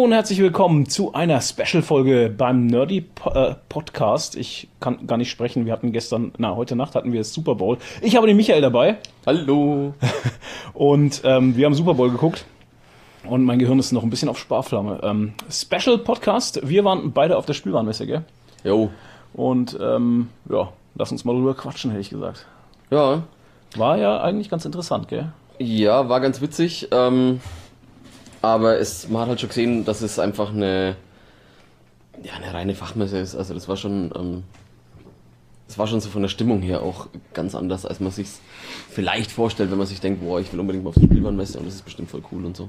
Hallo und herzlich willkommen zu einer Special-Folge beim Nerdy po äh, Podcast. Ich kann gar nicht sprechen. Wir hatten gestern, na, heute Nacht hatten wir das Super Bowl. Ich habe den Michael dabei. Hallo. Und ähm, wir haben Super Bowl geguckt. Und mein Gehirn ist noch ein bisschen auf Sparflamme. Ähm, Special Podcast. Wir waren beide auf der Spielwarenmesse, gell? Jo. Und ähm, ja, lass uns mal drüber quatschen, hätte ich gesagt. Ja. War ja eigentlich ganz interessant, gell? Ja, war ganz witzig. Ähm, aber es, man hat halt schon gesehen, dass es einfach eine, ja, eine reine Fachmesse ist. Also das war schon, ähm, das war schon so von der Stimmung her auch ganz anders, als man sich vielleicht vorstellt, wenn man sich denkt, boah, ich will unbedingt mal auf die Spielwarenmesse und das ist bestimmt voll cool und so.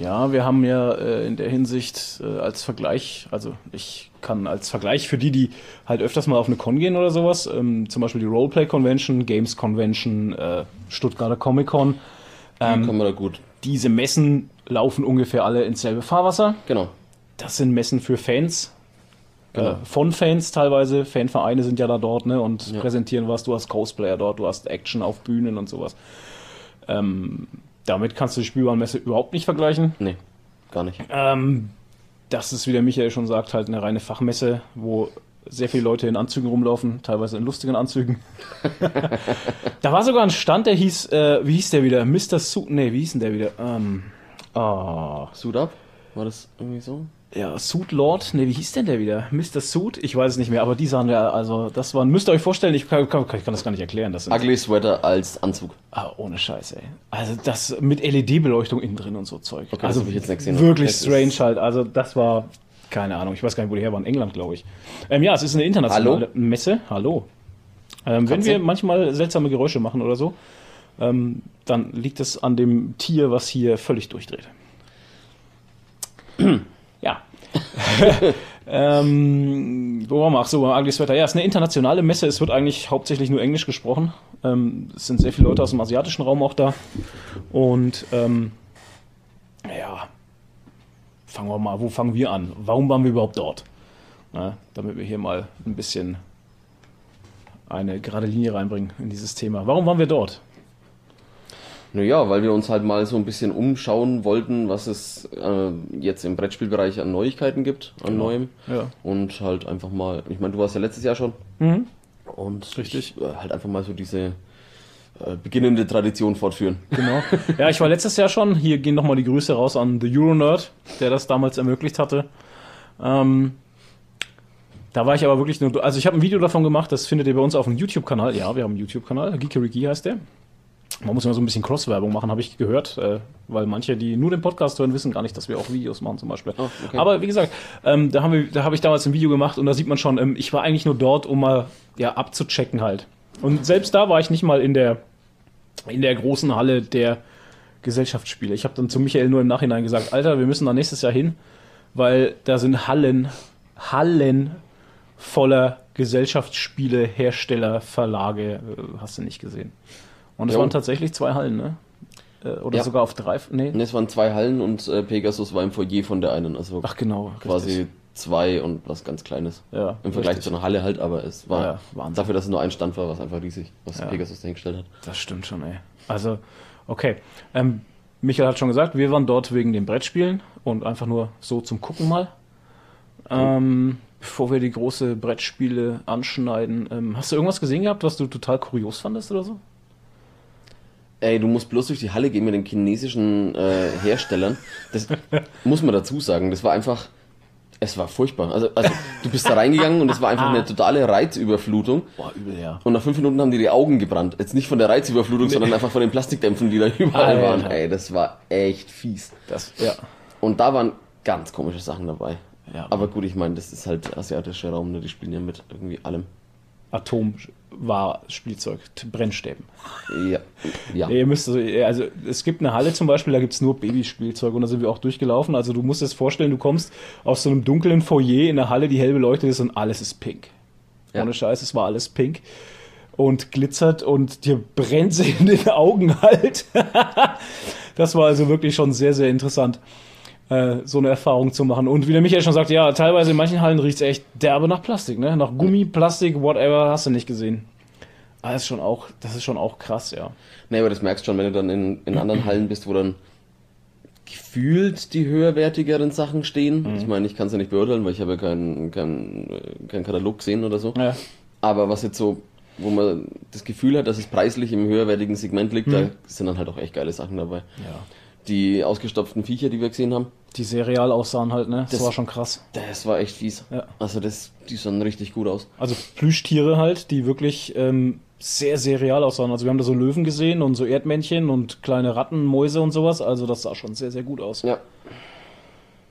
Ja, wir haben ja äh, in der Hinsicht äh, als Vergleich, also ich kann als Vergleich für die, die halt öfters mal auf eine Con gehen oder sowas, ähm, zum Beispiel die Roleplay Convention, Games Convention, äh, Stuttgarter Comic Con, Ähm, kann man da gut. diese Messen laufen ungefähr alle ins selbe Fahrwasser. Genau. Das sind Messen für Fans, Genau. äh, von Fans teilweise. Fanvereine sind ja da dort ne, und Ja. präsentieren was. Du hast Cosplayer dort, du hast Action auf Bühnen und sowas. Ähm, damit kannst du die Spielwarenmesse überhaupt nicht vergleichen. Nee, gar nicht. Ähm, das ist, wie der Michael schon sagt, halt eine reine Fachmesse, wo sehr viele Leute in Anzügen rumlaufen, teilweise in lustigen Anzügen. da war sogar ein Stand, der hieß, äh, wie hieß der wieder? Mr. Suit, nee, wie hieß denn der wieder? Ähm, ah, Suit Up? War das irgendwie so? ja, Suit Lord, nee, wie hieß denn der wieder? Mr. Suit? Ich weiß es nicht mehr, aber die sahen ja, also, das waren, müsst ihr euch vorstellen, ich kann, kann, ich kann das gar nicht erklären. Das sind, Ugly Sweater als Anzug. Ah, ohne Scheiß, ey. Also das mit LED-Beleuchtung innen drin und so Zeug. Okay, also ich jetzt nicht gesehen. wirklich strange halt. Also das war, keine Ahnung, ich weiß gar nicht, wo die her waren. England, glaube ich. Ähm, ja, es ist eine internationale Hallo? Messe. Hallo. Ähm, wenn wir manchmal seltsame Geräusche machen oder so, ähm, dann liegt es an dem Tier, was hier völlig durchdreht. ja. ähm, wo waren wir? Ach so, beim Ugly Sweater. Ja, es ist eine internationale Messe. Es wird eigentlich hauptsächlich nur Englisch gesprochen. Ähm, es sind sehr viele Leute aus dem asiatischen Raum auch da. Und ähm, ja, fangen wir mal, wo fangen wir an? Warum waren wir überhaupt dort? Na, damit wir hier mal ein bisschen eine gerade Linie reinbringen in dieses Thema. Warum waren wir dort? Naja, weil wir uns halt mal so ein bisschen umschauen wollten, was es äh, jetzt im Brettspielbereich an Neuigkeiten gibt, an Genau. Neuem. Ja. Und halt einfach mal, ich meine, du warst ja letztes Jahr schon. Mhm. Und Richtig. Ich, äh, halt einfach mal so diese äh, beginnende Tradition fortführen. Genau. Ja, ich war letztes Jahr schon. Hier gehen nochmal die Grüße raus an The Euronerd, der das damals ermöglicht hatte. Ähm, da war ich aber wirklich nur. Also, ich habe ein Video davon gemacht, das findet ihr bei uns auf dem YouTube-Kanal. Ja, wir haben einen YouTube-Kanal. Geekeriki heißt der. Man muss immer so ein bisschen Cross-Werbung machen, habe ich gehört, äh, weil manche, die nur den Podcast hören, wissen gar nicht, dass wir auch Videos machen zum Beispiel. Oh, okay. Aber wie gesagt, ähm, da, haben wir, da habe ich damals ein Video gemacht und da sieht man schon, ähm, ich war eigentlich nur dort, um mal ja, abzuchecken halt. Und selbst da war ich nicht mal in der, in der großen Halle der Gesellschaftsspiele. Ich habe dann zu Michael nur im Nachhinein gesagt, Alter, wir müssen da nächstes Jahr hin, weil da sind Hallen, Hallen voller Gesellschaftsspiele, Hersteller, Verlage, äh, hast du nicht gesehen. Und es waren tatsächlich zwei Hallen, ne? Äh, Oder Ja. sogar auf drei, nee. Und es waren zwei Hallen und äh, Pegasus war im Foyer von der einen. Also Ach genau, quasi richtig. zwei und was ganz Kleines. Ja, Im Vergleich richtig. zu einer Halle halt, aber es war Ja, dafür, dass es nur ein Stand war, was einfach riesig, was Ja. Pegasus dahingestellt hat. Das stimmt schon, ey. Also, okay. Ähm, Michael hat schon gesagt, wir waren dort wegen den Brettspielen und einfach nur so zum Gucken mal. Ähm, bevor wir die große Brettspiele anschneiden, ähm, hast du irgendwas gesehen gehabt, was du total kurios fandest oder so? Ey, du musst bloß durch die Halle gehen mit den chinesischen äh, Herstellern. Das muss man dazu sagen. Das war einfach, es war furchtbar. Also, also du bist da reingegangen und es war einfach eine totale Reizüberflutung. Boah, übel, ja. Und nach fünf Minuten haben dir die Augen gebrannt. Jetzt nicht von der Reizüberflutung, sondern einfach von den Plastikdämpfen, die da überall Alter. waren. Ey, das war echt fies. Das, ja. Und da waren ganz komische Sachen dabei. Ja. Aber gut, ich meine, das ist halt asiatischer Raum, ne? die spielen ja mit irgendwie allem. Atom war Spielzeug, Brennstäben. Ja, ja. Ihr müsst, also, also es gibt eine Halle zum Beispiel, da gibt es nur Babyspielzeug und da sind wir auch durchgelaufen. Also du musst dir das vorstellen, du kommst aus so einem dunklen Foyer in eine Halle, die hell beleuchtet ist und alles ist pink. Ja. Ohne Scheiß, es war alles pink und glitzert und dir brennt sie in den Augen halt. das war also wirklich schon sehr, sehr interessant, äh, so eine Erfahrung zu machen. Und wie der Michael schon sagt, ja, teilweise in manchen Hallen riecht es echt derbe nach Plastik, ne? Nach Gummi, Plastik, whatever, hast du nicht gesehen. Ah, das ist schon auch, das ist schon auch krass, ja. Nee, aber das merkst du schon, wenn du dann in, in anderen Hallen bist, wo dann gefühlt die höherwertigeren Sachen stehen. Mhm. Ich meine, ich kann es ja nicht beurteilen, weil ich habe ja keinen keinen keinen Katalog gesehen oder so. Ja. Aber was jetzt so, wo man das Gefühl hat, dass es preislich im höherwertigen Segment liegt, da sind dann halt auch echt geile Sachen dabei. Mhm. ja. Die ausgestopften Viecher, die wir gesehen haben, Die sehr real aussahen halt, ne? Das, Das- war schon krass. das war echt fies. Ja. Also das, die sahen richtig gut aus. Also Plüschtiere halt, die wirklich ähm, sehr, sehr real aussahen. Also wir haben da so Löwen gesehen und so Erdmännchen und kleine Ratten, Mäuse und sowas. Also das sah schon sehr, sehr gut aus. Ja.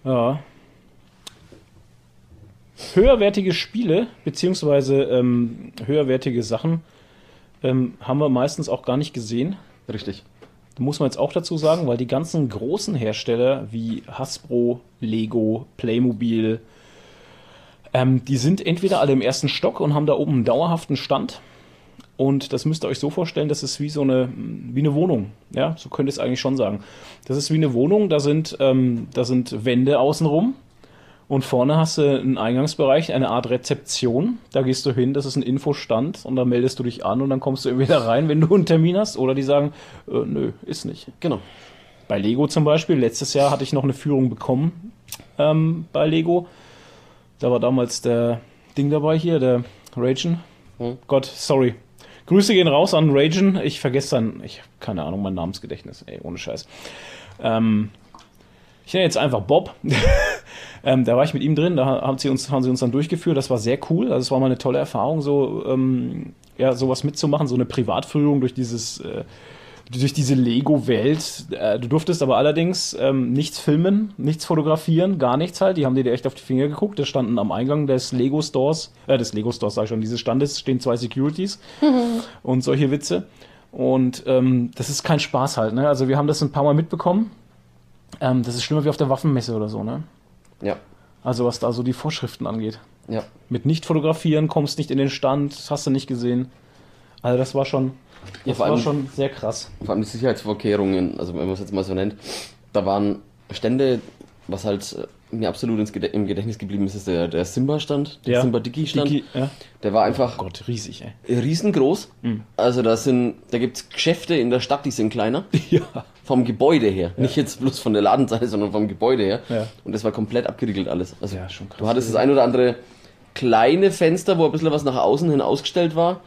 Ja. Höherwertige Spiele, beziehungsweise ähm, höherwertige Sachen, ähm, haben wir meistens auch gar nicht gesehen. Richtig. Muss man jetzt auch dazu sagen, weil die ganzen großen Hersteller wie Hasbro, Lego, Playmobil, ähm, die sind entweder alle im ersten Stock und haben da oben einen dauerhaften Stand. Und das müsst ihr euch so vorstellen, das ist wie so eine, wie eine Wohnung. Ja, so könnt ihr es eigentlich schon sagen. Das ist wie eine Wohnung, da sind, ähm, da sind Wände außenrum. Und vorne hast du einen Eingangsbereich, eine Art Rezeption. Da gehst du hin, das ist ein Infostand und da meldest du dich an und dann kommst du entweder rein, wenn du einen Termin hast, oder die sagen, äh, nö, ist nicht. Genau. Bei Lego zum Beispiel, letztes Jahr hatte ich noch eine Führung bekommen ähm, bei Lego. Da war damals der Ding dabei hier, der Ragen. Hm. Gott, sorry. Grüße gehen raus an Ragen. Ich vergesse dann, ich habe keine Ahnung, mein Namensgedächtnis, ey, ohne Scheiß. Ähm, ich nenne jetzt einfach Bob. ähm, da war ich mit ihm drin, da haben sie, uns, haben sie uns dann durchgeführt. Das war sehr cool. Also es war mal eine tolle Erfahrung, so ähm, ja, sowas mitzumachen, so eine Privatführung durch dieses äh, durch diese Lego-Welt. Äh, du durftest aber allerdings ähm, nichts filmen, nichts fotografieren, gar nichts halt. Die haben dir echt auf die Finger geguckt. Da standen am Eingang des Lego-Stores, äh, des Lego-Stores sag ich schon, dieses Standes stehen zwei Securities und solche Witze. Und ähm, das ist kein Spaß halt. Ne? Also wir haben das ein paar Mal mitbekommen. Ähm, das ist schlimmer wie auf der Waffenmesse oder so. Ne? Ja. Also was da so die Vorschriften angeht. Ja. Mit nicht fotografieren, kommst nicht in den Stand, hast du nicht gesehen. Also das war schon, Ja, das vor war allem- schon sehr krass. Vor allem die Sicherheitsvorkehrungen, also wenn man es jetzt mal so nennt, da waren Stände, was halt äh, mir absolut ins Gede im Gedächtnis geblieben ist, ist der, der Simba-Stand, der Ja. Simba-Digi-Stand. Digi- ja. Der war einfach Oh Gott, riesig, ey. riesengroß. Mhm. Also da sind, da gibt's Geschäfte in der Stadt, die sind kleiner. Ja. Vom Gebäude her. Nicht jetzt bloß von der Ladenseite, sondern vom Gebäude her. Ja. Und das war komplett abgeriegelt alles. Also Ja, schon krass du hattest das ein oder andere kleine Fenster, wo ein bisschen was nach außen hin ausgestellt war,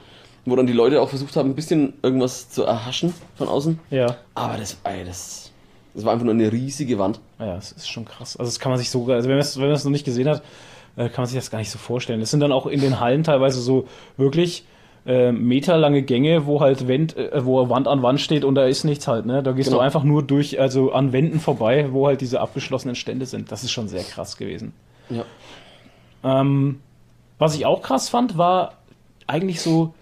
wo dann die Leute auch versucht haben, ein bisschen irgendwas zu erhaschen von außen. Ja. Aber das, ey, das, das war einfach nur eine riesige Wand. Ja, es ist schon krass. Also das kann man sich so, also wenn man es noch nicht gesehen hat, äh, kann man sich das gar nicht so vorstellen. Es sind dann auch in den Hallen teilweise so wirklich äh, meterlange Gänge, wo halt Wand, äh, wo Wand an Wand steht und da ist nichts halt, ne? Da gehst Genau. du einfach nur durch, also an Wänden vorbei, wo halt diese abgeschlossenen Stände sind. Das ist schon sehr krass gewesen. Ja. Ähm, was ich auch krass fand, war eigentlich so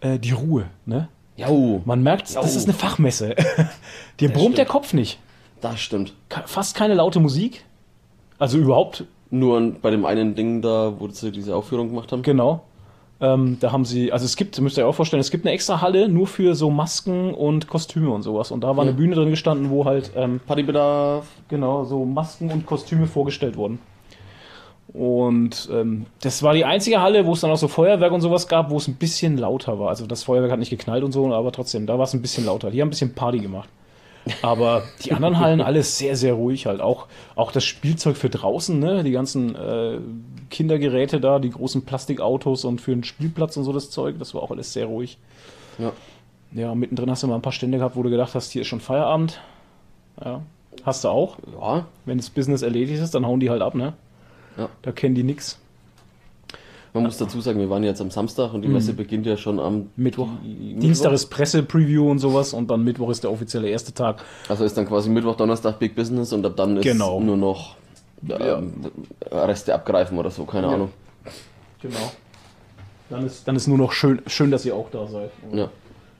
äh, die Ruhe, ne? Jo, Man merkt, das ist eine Fachmesse. Dir brummt der Kopf nicht. das stimmt. Fast keine laute Musik. Also überhaupt Nur bei dem einen Ding da, wo sie diese Aufführung gemacht haben. Genau. Ähm, da haben sie, also es gibt, müsst ihr euch auch vorstellen, es gibt eine extra Halle nur für so Masken und Kostüme und sowas. Und da war eine. Bühne drin gestanden, wo halt, ähm, Partybedarf. genau, so Masken und Kostüme vorgestellt wurden. Und ähm, das war die einzige Halle, wo es dann auch so Feuerwerk und sowas gab, wo es ein bisschen lauter war. Also das Feuerwerk hat nicht geknallt und so, aber trotzdem, da war es ein bisschen lauter. Die haben ein bisschen Party gemacht. Aber die anderen Hallen alles sehr, sehr ruhig halt. Auch, auch das Spielzeug für draußen, ne? Die ganzen äh, Kindergeräte da, die großen Plastikautos und für den Spielplatz und so das Zeug, das war auch alles sehr ruhig. Ja. Ja, mittendrin hast du mal ein paar Stände gehabt, wo du gedacht hast, hier ist schon Feierabend. Ja. Hast du auch. Ja, Wenn das Business erledigt ist, dann hauen die halt ab, ne? Ja. Da kennen die nix. Man muss dazu sagen, wir waren jetzt am Samstag und die Messe beginnt ja schon am Mhm. Mittwoch. Di- Dienstag ist Presse-Preview und sowas und dann Mittwoch ist der offizielle erste Tag. Also ist dann quasi Mittwoch, Donnerstag Big Business und ab dann ist Genau. nur noch ähm, Reste abgreifen oder so, keine Ja. Ahnung. Genau. Dann ist, dann ist nur noch schön, schön, dass ihr auch da seid. Ja.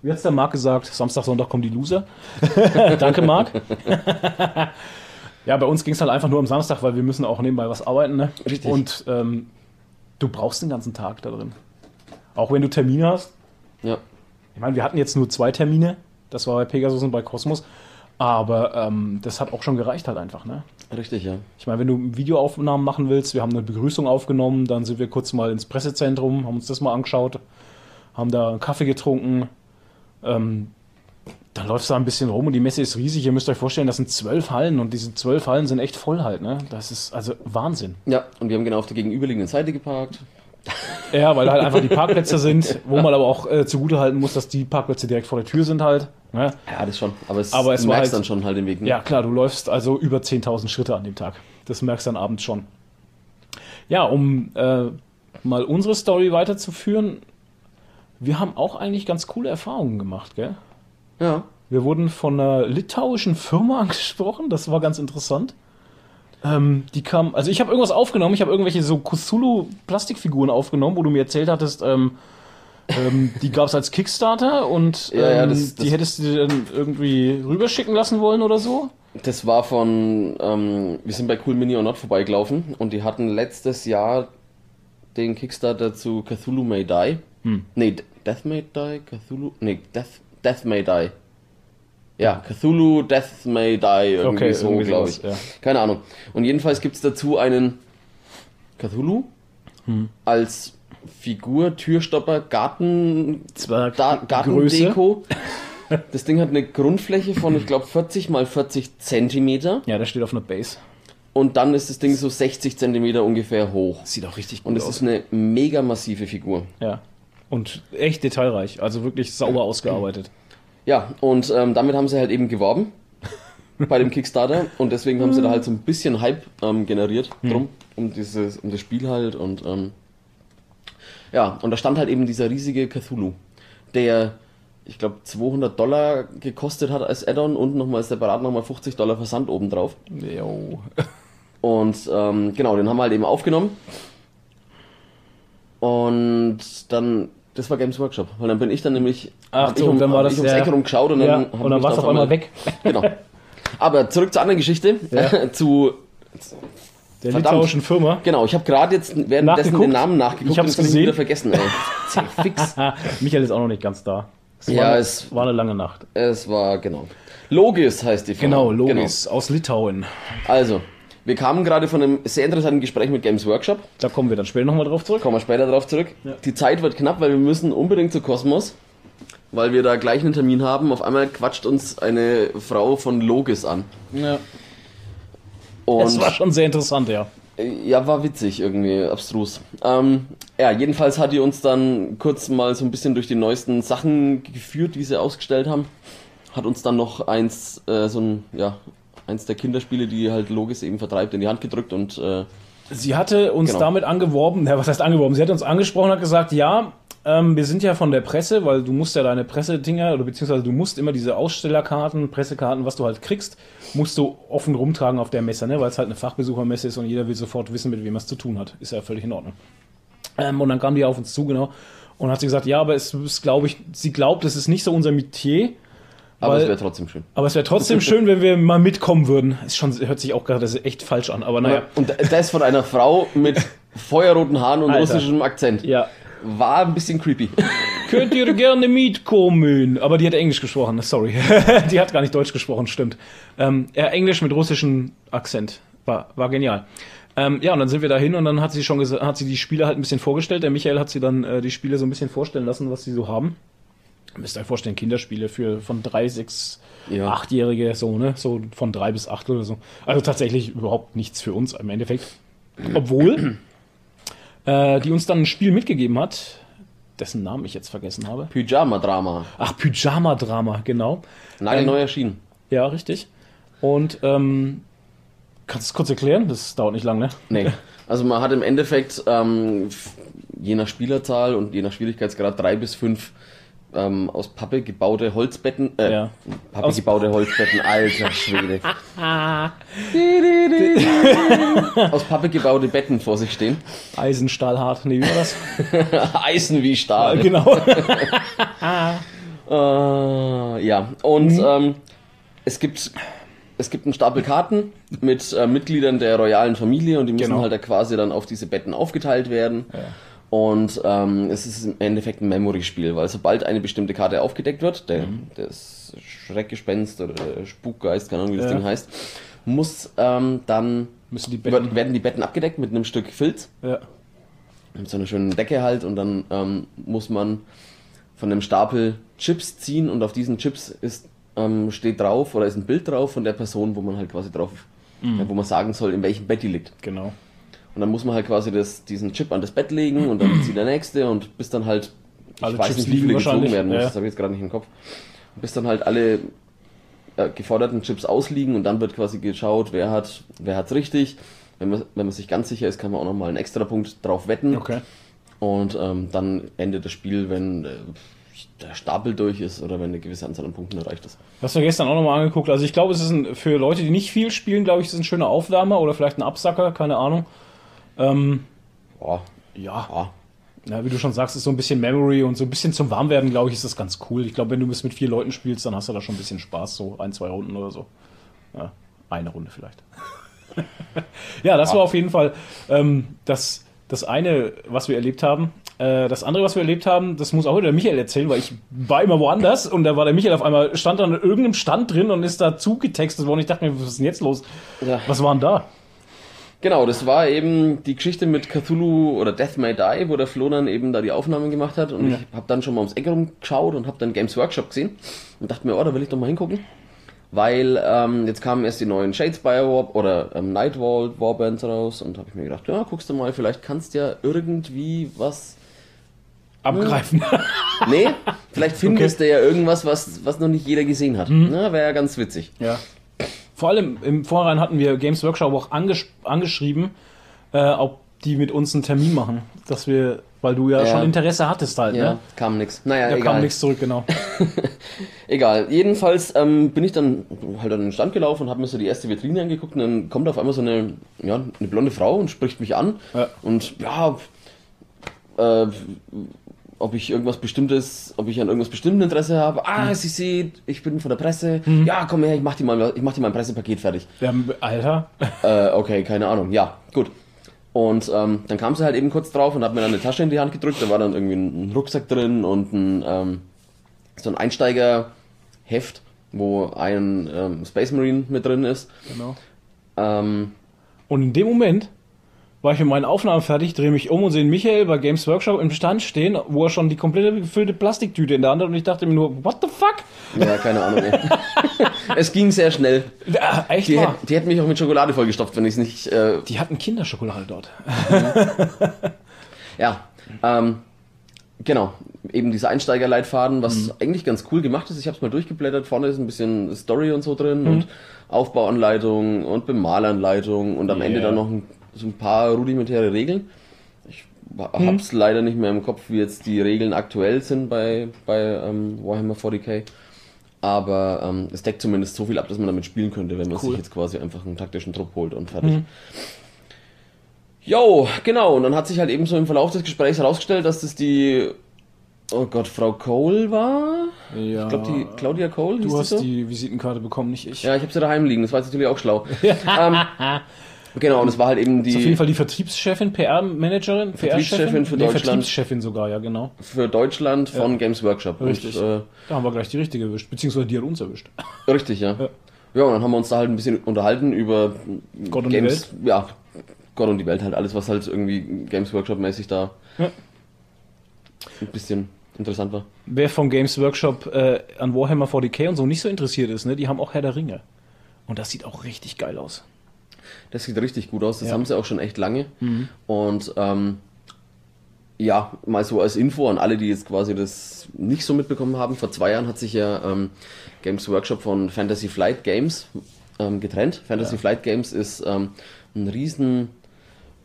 Wie hat's der Marc gesagt? Samstag, Sonntag kommen die Loser. Danke, Marc. ja, bei uns ging es halt einfach nur am Samstag, weil wir müssen auch nebenbei was arbeiten. Ne? Richtig. Und ähm, du brauchst den ganzen Tag da drin. Auch wenn du Termine hast. Ja. Ich meine, wir hatten jetzt nur zwei Termine. Das war bei Pegasus und bei Cosmos. Aber ähm, das hat auch schon gereicht halt einfach. Ne? Richtig, ja. Ich meine, wenn du Videoaufnahmen machen willst, wir haben eine Begrüßung aufgenommen, dann sind wir kurz mal ins Pressezentrum, haben uns das mal angeschaut, haben da einen Kaffee getrunken. Ähm, dann läufst du da ein bisschen rum und die Messe ist riesig. Ihr müsst euch vorstellen, das sind zwölf Hallen und diese zwölf Hallen sind echt voll halt, ne? Das ist also Wahnsinn. Ja, und wir haben genau auf der gegenüberliegenden Seite geparkt. Ja, weil halt einfach die Parkplätze sind, wo man aber auch äh, zugutehalten muss, dass die Parkplätze direkt vor der Tür sind halt. Ne? Ja, das schon. Aber es, Aber es du merkst halt- dann schon halt den Weg. Ne? Ja, klar, du läufst also über 10.000 Schritte an dem Tag. Das merkst du dann abends schon. Ja, um äh, mal unsere Story weiterzuführen, wir haben auch eigentlich ganz coole Erfahrungen gemacht, gell? Ja. Wir wurden von einer litauischen Firma angesprochen, das war ganz interessant. Ähm, die kam, also ich habe irgendwas aufgenommen, ich habe irgendwelche so Cthulhu-Plastikfiguren aufgenommen, wo du mir erzählt hattest, ähm, ähm, die gab es als Kickstarter und ähm, Ja, ja, das- die das- hättest du dir dann irgendwie rüberschicken lassen wollen oder so. Das war von, ähm, wir sind bei Cool Mini or Not vorbeigelaufen und die hatten letztes Jahr den Kickstarter zu Cthulhu May Die. Hm. Nee, Death May Die? Cthulhu? Nee, Death, Death May Die. Ja, Cthulhu Death May Die, irgendwie Okay, so, irgendwie glaube ich. ja. Keine Ahnung. Und jedenfalls gibt es dazu einen Cthulhu Hm. als Figur, Türstopper, Garten, Zwerg, da. Gartendeko. Das Ding hat eine Grundfläche von, ich glaube, 40 mal 40 Zentimeter. Ja, der steht auf einer Base. Und dann ist das Ding so 60 Zentimeter ungefähr hoch. Sieht auch richtig gut Und es ist eine mega massive Figur. Ja. Und echt detailreich, also wirklich sauber ausgearbeitet. Ja, und ähm, damit haben sie halt eben geworben bei dem Kickstarter. Und deswegen haben sie da halt so ein bisschen Hype ähm, generiert drum, um, dieses, um das Spiel halt. Und ähm, ja, und da stand halt eben dieser riesige Cthulhu, der, ich glaube, 200 Dollar gekostet hat als Add-on und nochmal separat nochmal 50 Dollar Versand obendrauf. Jo. Und ähm, genau, den haben wir halt eben aufgenommen. Und dann, das war Games Workshop, weil dann bin ich dann nämlich, Ach so, ich, um, dann war das ich ums Eck rumgeschaut und ja, dann, und dann warst du auf einmal weg. Genau. Aber zurück zur anderen Geschichte, Ja. zu, Der Verdammt. litauischen Firma. genau, ich habe gerade jetzt währenddessen den Namen nachgeguckt Ich hab's und gesehen. wieder vergessen, ey. Fix. Michael ist auch noch nicht ganz da. Es Ja, war, es- war eine lange Nacht. Es war, genau. Logis heißt die Firma. Genau, Logis aus Litauen. Also, wir kamen gerade von einem sehr interessanten Gespräch mit Games Workshop. Da kommen wir dann später nochmal drauf zurück. Kommen wir später drauf zurück. Ja. Die Zeit wird knapp, weil wir müssen unbedingt zu Kosmos, weil wir da gleich einen Termin haben. Auf einmal quatscht uns eine Frau von Logis an. Ja. Und Es war schon sehr interessant, ja. ja, war witzig irgendwie, abstrus. Ähm, ja, jedenfalls hat die uns dann kurz mal so ein bisschen durch die neuesten Sachen geführt, die sie ausgestellt haben. Hat uns dann noch eins, äh, so ein, ja, eins der Kinderspiele, die halt Logis eben vertreibt, in die Hand gedrückt und äh, Sie hatte uns Genau. damit angeworben, ja, was heißt angeworben? Sie hat uns angesprochen, hat gesagt, ja, ähm, wir sind ja von der Presse, weil du musst ja deine Pressedinger, oder beziehungsweise du musst immer diese Ausstellerkarten, Pressekarten, was du halt kriegst, musst du offen rumtragen auf der Messe, ne? weil es halt eine Fachbesuchermesse ist und jeder will sofort wissen, mit wem er es zu tun hat. Ist ja völlig in Ordnung. Ähm, und dann kam die auf uns zu, genau, und hat sie gesagt, ja, aber es ist, glaube ich, sie glaubt, es ist nicht so unser Metier. Aber Weil- es wäre trotzdem schön. Aber es wäre trotzdem schön, wenn wir mal mitkommen würden. Ist schon, hört sich auch gerade echt falsch an, aber naja. Und das von einer Frau mit feuerroten Haaren und Alter. russischem Akzent. Ja. War ein bisschen creepy. Könnt ihr gerne mitkommen? Aber die hat Englisch gesprochen, sorry. die hat gar nicht Deutsch gesprochen, stimmt. Ähm, ja, Englisch mit russischem Akzent. War, war genial. Ähm, ja, und dann sind wir dahin und dann hat sie schon gesagt, hat sie die Spiele halt ein bisschen vorgestellt. Der Michael hat sie dann äh, die Spiele so ein bisschen vorstellen lassen, was sie so haben. Ihr müsst euch vorstellen, Kinderspiele für von drei, sechs, Ja. achtjährige, so, ne? So von drei bis acht oder so. Also tatsächlich überhaupt nichts für uns im Endeffekt. Obwohl, äh, die uns dann ein Spiel mitgegeben hat, dessen Namen ich jetzt vergessen habe. Pyjama-Drama. Ach, Pyjama-Drama, genau. Nagelneu erschienen. Ja, richtig. Und ähm, kannst du es kurz erklären? Das dauert nicht lang, ne? Nee. Also man hat im Endeffekt ähm, je nach Spielerzahl und je nach Schwierigkeitsgrad drei bis fünf ähm, aus Pappe gebaute Holzbetten. Äh, Ja. Pappe Aus- gebaute Holzbetten, alter Schwede. aus Pappe gebaute Betten vor sich stehen. Eisen, Stahl, hart. Nee, wie war das? Eisen wie Stahl. genau. Äh, ja, und ähm, es gibt es gibt einen Stapel Karten mit äh, Mitgliedern der royalen Familie und die müssen Genau. halt da quasi dann auf diese Betten aufgeteilt werden. Und ähm, es ist im Endeffekt ein Memory-Spiel, weil sobald eine bestimmte Karte aufgedeckt wird, der, das Schreckgespenst oder der Spukgeist, keine Ahnung wie das Ja. Ding heißt, muss ähm, dann Müssen die Betten. werden die Betten abgedeckt mit einem Stück Filz Ja. mit so einer schönen Decke halt und dann ähm, muss man von einem Stapel Chips ziehen und auf diesen Chips ist ähm, steht drauf oder ist ein Bild drauf von der Person, wo man halt quasi drauf, Mhm. ja, wo man sagen soll, in welchem Bett die liegt. Genau. Und dann muss man halt quasi das, diesen Chip an das Bett legen und dann zieht der nächste und bis dann halt, ich Alle weiß Chips nicht, wie viele gezogen werden muss, ja. das habe ich jetzt gerade nicht im Kopf. Bis dann halt alle äh, geforderten Chips ausliegen und dann wird quasi geschaut, wer hat wer hat's richtig. Wenn man, wenn man sich ganz sicher ist, kann man auch nochmal einen extra Punkt drauf wetten. Okay. Und ähm, dann endet das Spiel, wenn äh, der Stapel durch ist oder wenn eine gewisse Anzahl an Punkten erreicht ist. Das hast du gestern auch nochmal angeguckt. Also ich glaube, es ist ein, für Leute, die nicht viel spielen, glaube ich, es ist ein schöner Aufwärmer oder vielleicht ein Absacker, keine Ahnung. Ähm, ja, ja. ja, wie du schon sagst, ist so ein bisschen Memory und so ein bisschen zum Warmwerden, glaube ich, ist das ganz cool. Ich glaube, wenn du es mit vier Leuten spielst, dann hast du da schon ein bisschen Spaß, so ein, zwei Runden oder so. Ja, eine Runde vielleicht. ja, das war auf jeden Fall ähm, das, das eine, was wir erlebt haben. Äh, das andere, was wir erlebt haben, das muss auch wieder der Michael erzählen, weil ich war immer woanders und da war der Michael auf einmal, stand an irgendeinem Stand drin und ist da zugetextet worden. Ich dachte mir, was ist denn jetzt los? Ja. Was war denn da? Genau, das war eben die Geschichte mit Cthulhu oder Death May Die, wo der Flo dann eben da die Aufnahmen gemacht hat und Ja. ich habe dann schon mal ums Eck rumgeschaut und habe dann Games Workshop gesehen und dachte mir, oh, da will ich doch mal hingucken. Weil ähm, jetzt kamen erst die neuen Shadespire Warp oder ähm, Nightwall Warbands raus und habe ich mir gedacht, ja, guckst du mal, vielleicht kannst du ja irgendwie was Abgreifen. Nee, vielleicht findest du ja irgendwas, was, was noch nicht jeder gesehen hat. Na, wäre ja ganz witzig. Ja. Vor allem im Vorhinein hatten wir Games Workshop auch angesch angeschrieben, äh, ob die mit uns einen Termin machen. Dass wir, weil du ja, Ja. schon Interesse hattest halt, Ja, ne? kam nix. Naja, Da egal. kam nichts zurück, genau. Egal. Jedenfalls ähm, bin ich dann halt an den Stand gelaufen und habe mir so die erste Vitrine angeguckt und dann kommt auf einmal so eine, ja, eine blonde Frau und spricht mich an. Ja. Und ja, äh, ob ich irgendwas Bestimmtes, ob ich an irgendwas bestimmtes Interesse habe. Ah, sie sieht, ich bin von der Presse. Ja, komm her, ich mach dir mal, ich mach dir mal ein Pressepaket fertig. Ja, Alter. Äh, okay, keine Ahnung. Ja, gut. Und ähm, dann kam sie halt eben kurz drauf und hat mir dann eine Tasche in die Hand gedrückt. Da war dann irgendwie ein Rucksack drin und ein, ähm, so ein Einsteigerheft, wo ein ähm, Space Marine mit drin ist. Genau. Ähm, Und in dem Moment war ich mit meinen Aufnahmen fertig, drehe mich um und sehe Michael bei Games Workshop im Stand stehen, wo er schon die komplette gefüllte Plastiktüte in der Hand hat und ich dachte mir nur, what the fuck? ja, keine Ahnung. es ging sehr schnell. Ja, echt Die, wahr. die hätten mich auch mit Schokolade vollgestopft, wenn ich es nicht. Äh, Die hatten Kinderschokolade dort. Ja, ähm, genau. Eben dieser Einsteigerleitfaden, was eigentlich ganz cool gemacht ist. Ich habe es mal durchgeblättert. Vorne ist ein bisschen Story und so drin und Aufbauanleitung und Bemalanleitung und am Ja. Ende dann noch ein, so ein paar rudimentäre Regeln. Ich habe es leider nicht mehr im Kopf, wie jetzt die Regeln aktuell sind bei, bei ähm, Warhammer 40k. Aber ähm, es deckt zumindest so viel ab, dass man damit spielen könnte, wenn man Cool. sich jetzt quasi einfach einen taktischen Trupp holt und fertig. Jo, genau. Und dann hat sich halt eben so im Verlauf des Gesprächs herausgestellt, dass das die, oh Gott, Frau Cole war. Ja. Ich glaube, die Claudia Cole Du hast so? die Visitenkarte bekommen, nicht ich. Ja, ich habe sie daheim liegen. Das war jetzt natürlich auch schlau. ähm, genau, und es war halt eben Ist auf jeden die Fall die Vertriebschefin, PR-Managerin, Vertriebschefin für Deutschland. Vertriebschefin sogar, ja genau. für Deutschland von Games Workshop. Richtig. Und, äh, Da haben wir gleich die richtige erwischt, beziehungsweise die hat uns erwischt. richtig, ja. Ja. ja. und dann haben wir uns da halt ein bisschen unterhalten über Gott und die Games. Ja, Gott und die Welt halt. Alles, was halt irgendwie Games Workshop-mäßig da Ja. ein bisschen interessant war. Wer vom Games Workshop äh, an Warhammer 40k und so nicht so interessiert ist, ne, die haben auch Herr der Ringe. Und das sieht auch richtig geil aus. Das sieht richtig gut aus. Das Ja. haben sie auch schon echt lange. Und ähm, ja, mal so als Info an alle, die jetzt quasi das nicht so mitbekommen haben. Vor zwei Jahren hat sich ja ähm, Games Workshop von Fantasy Flight Games ähm, getrennt. Fantasy Flight Games ist ähm, ein riesen,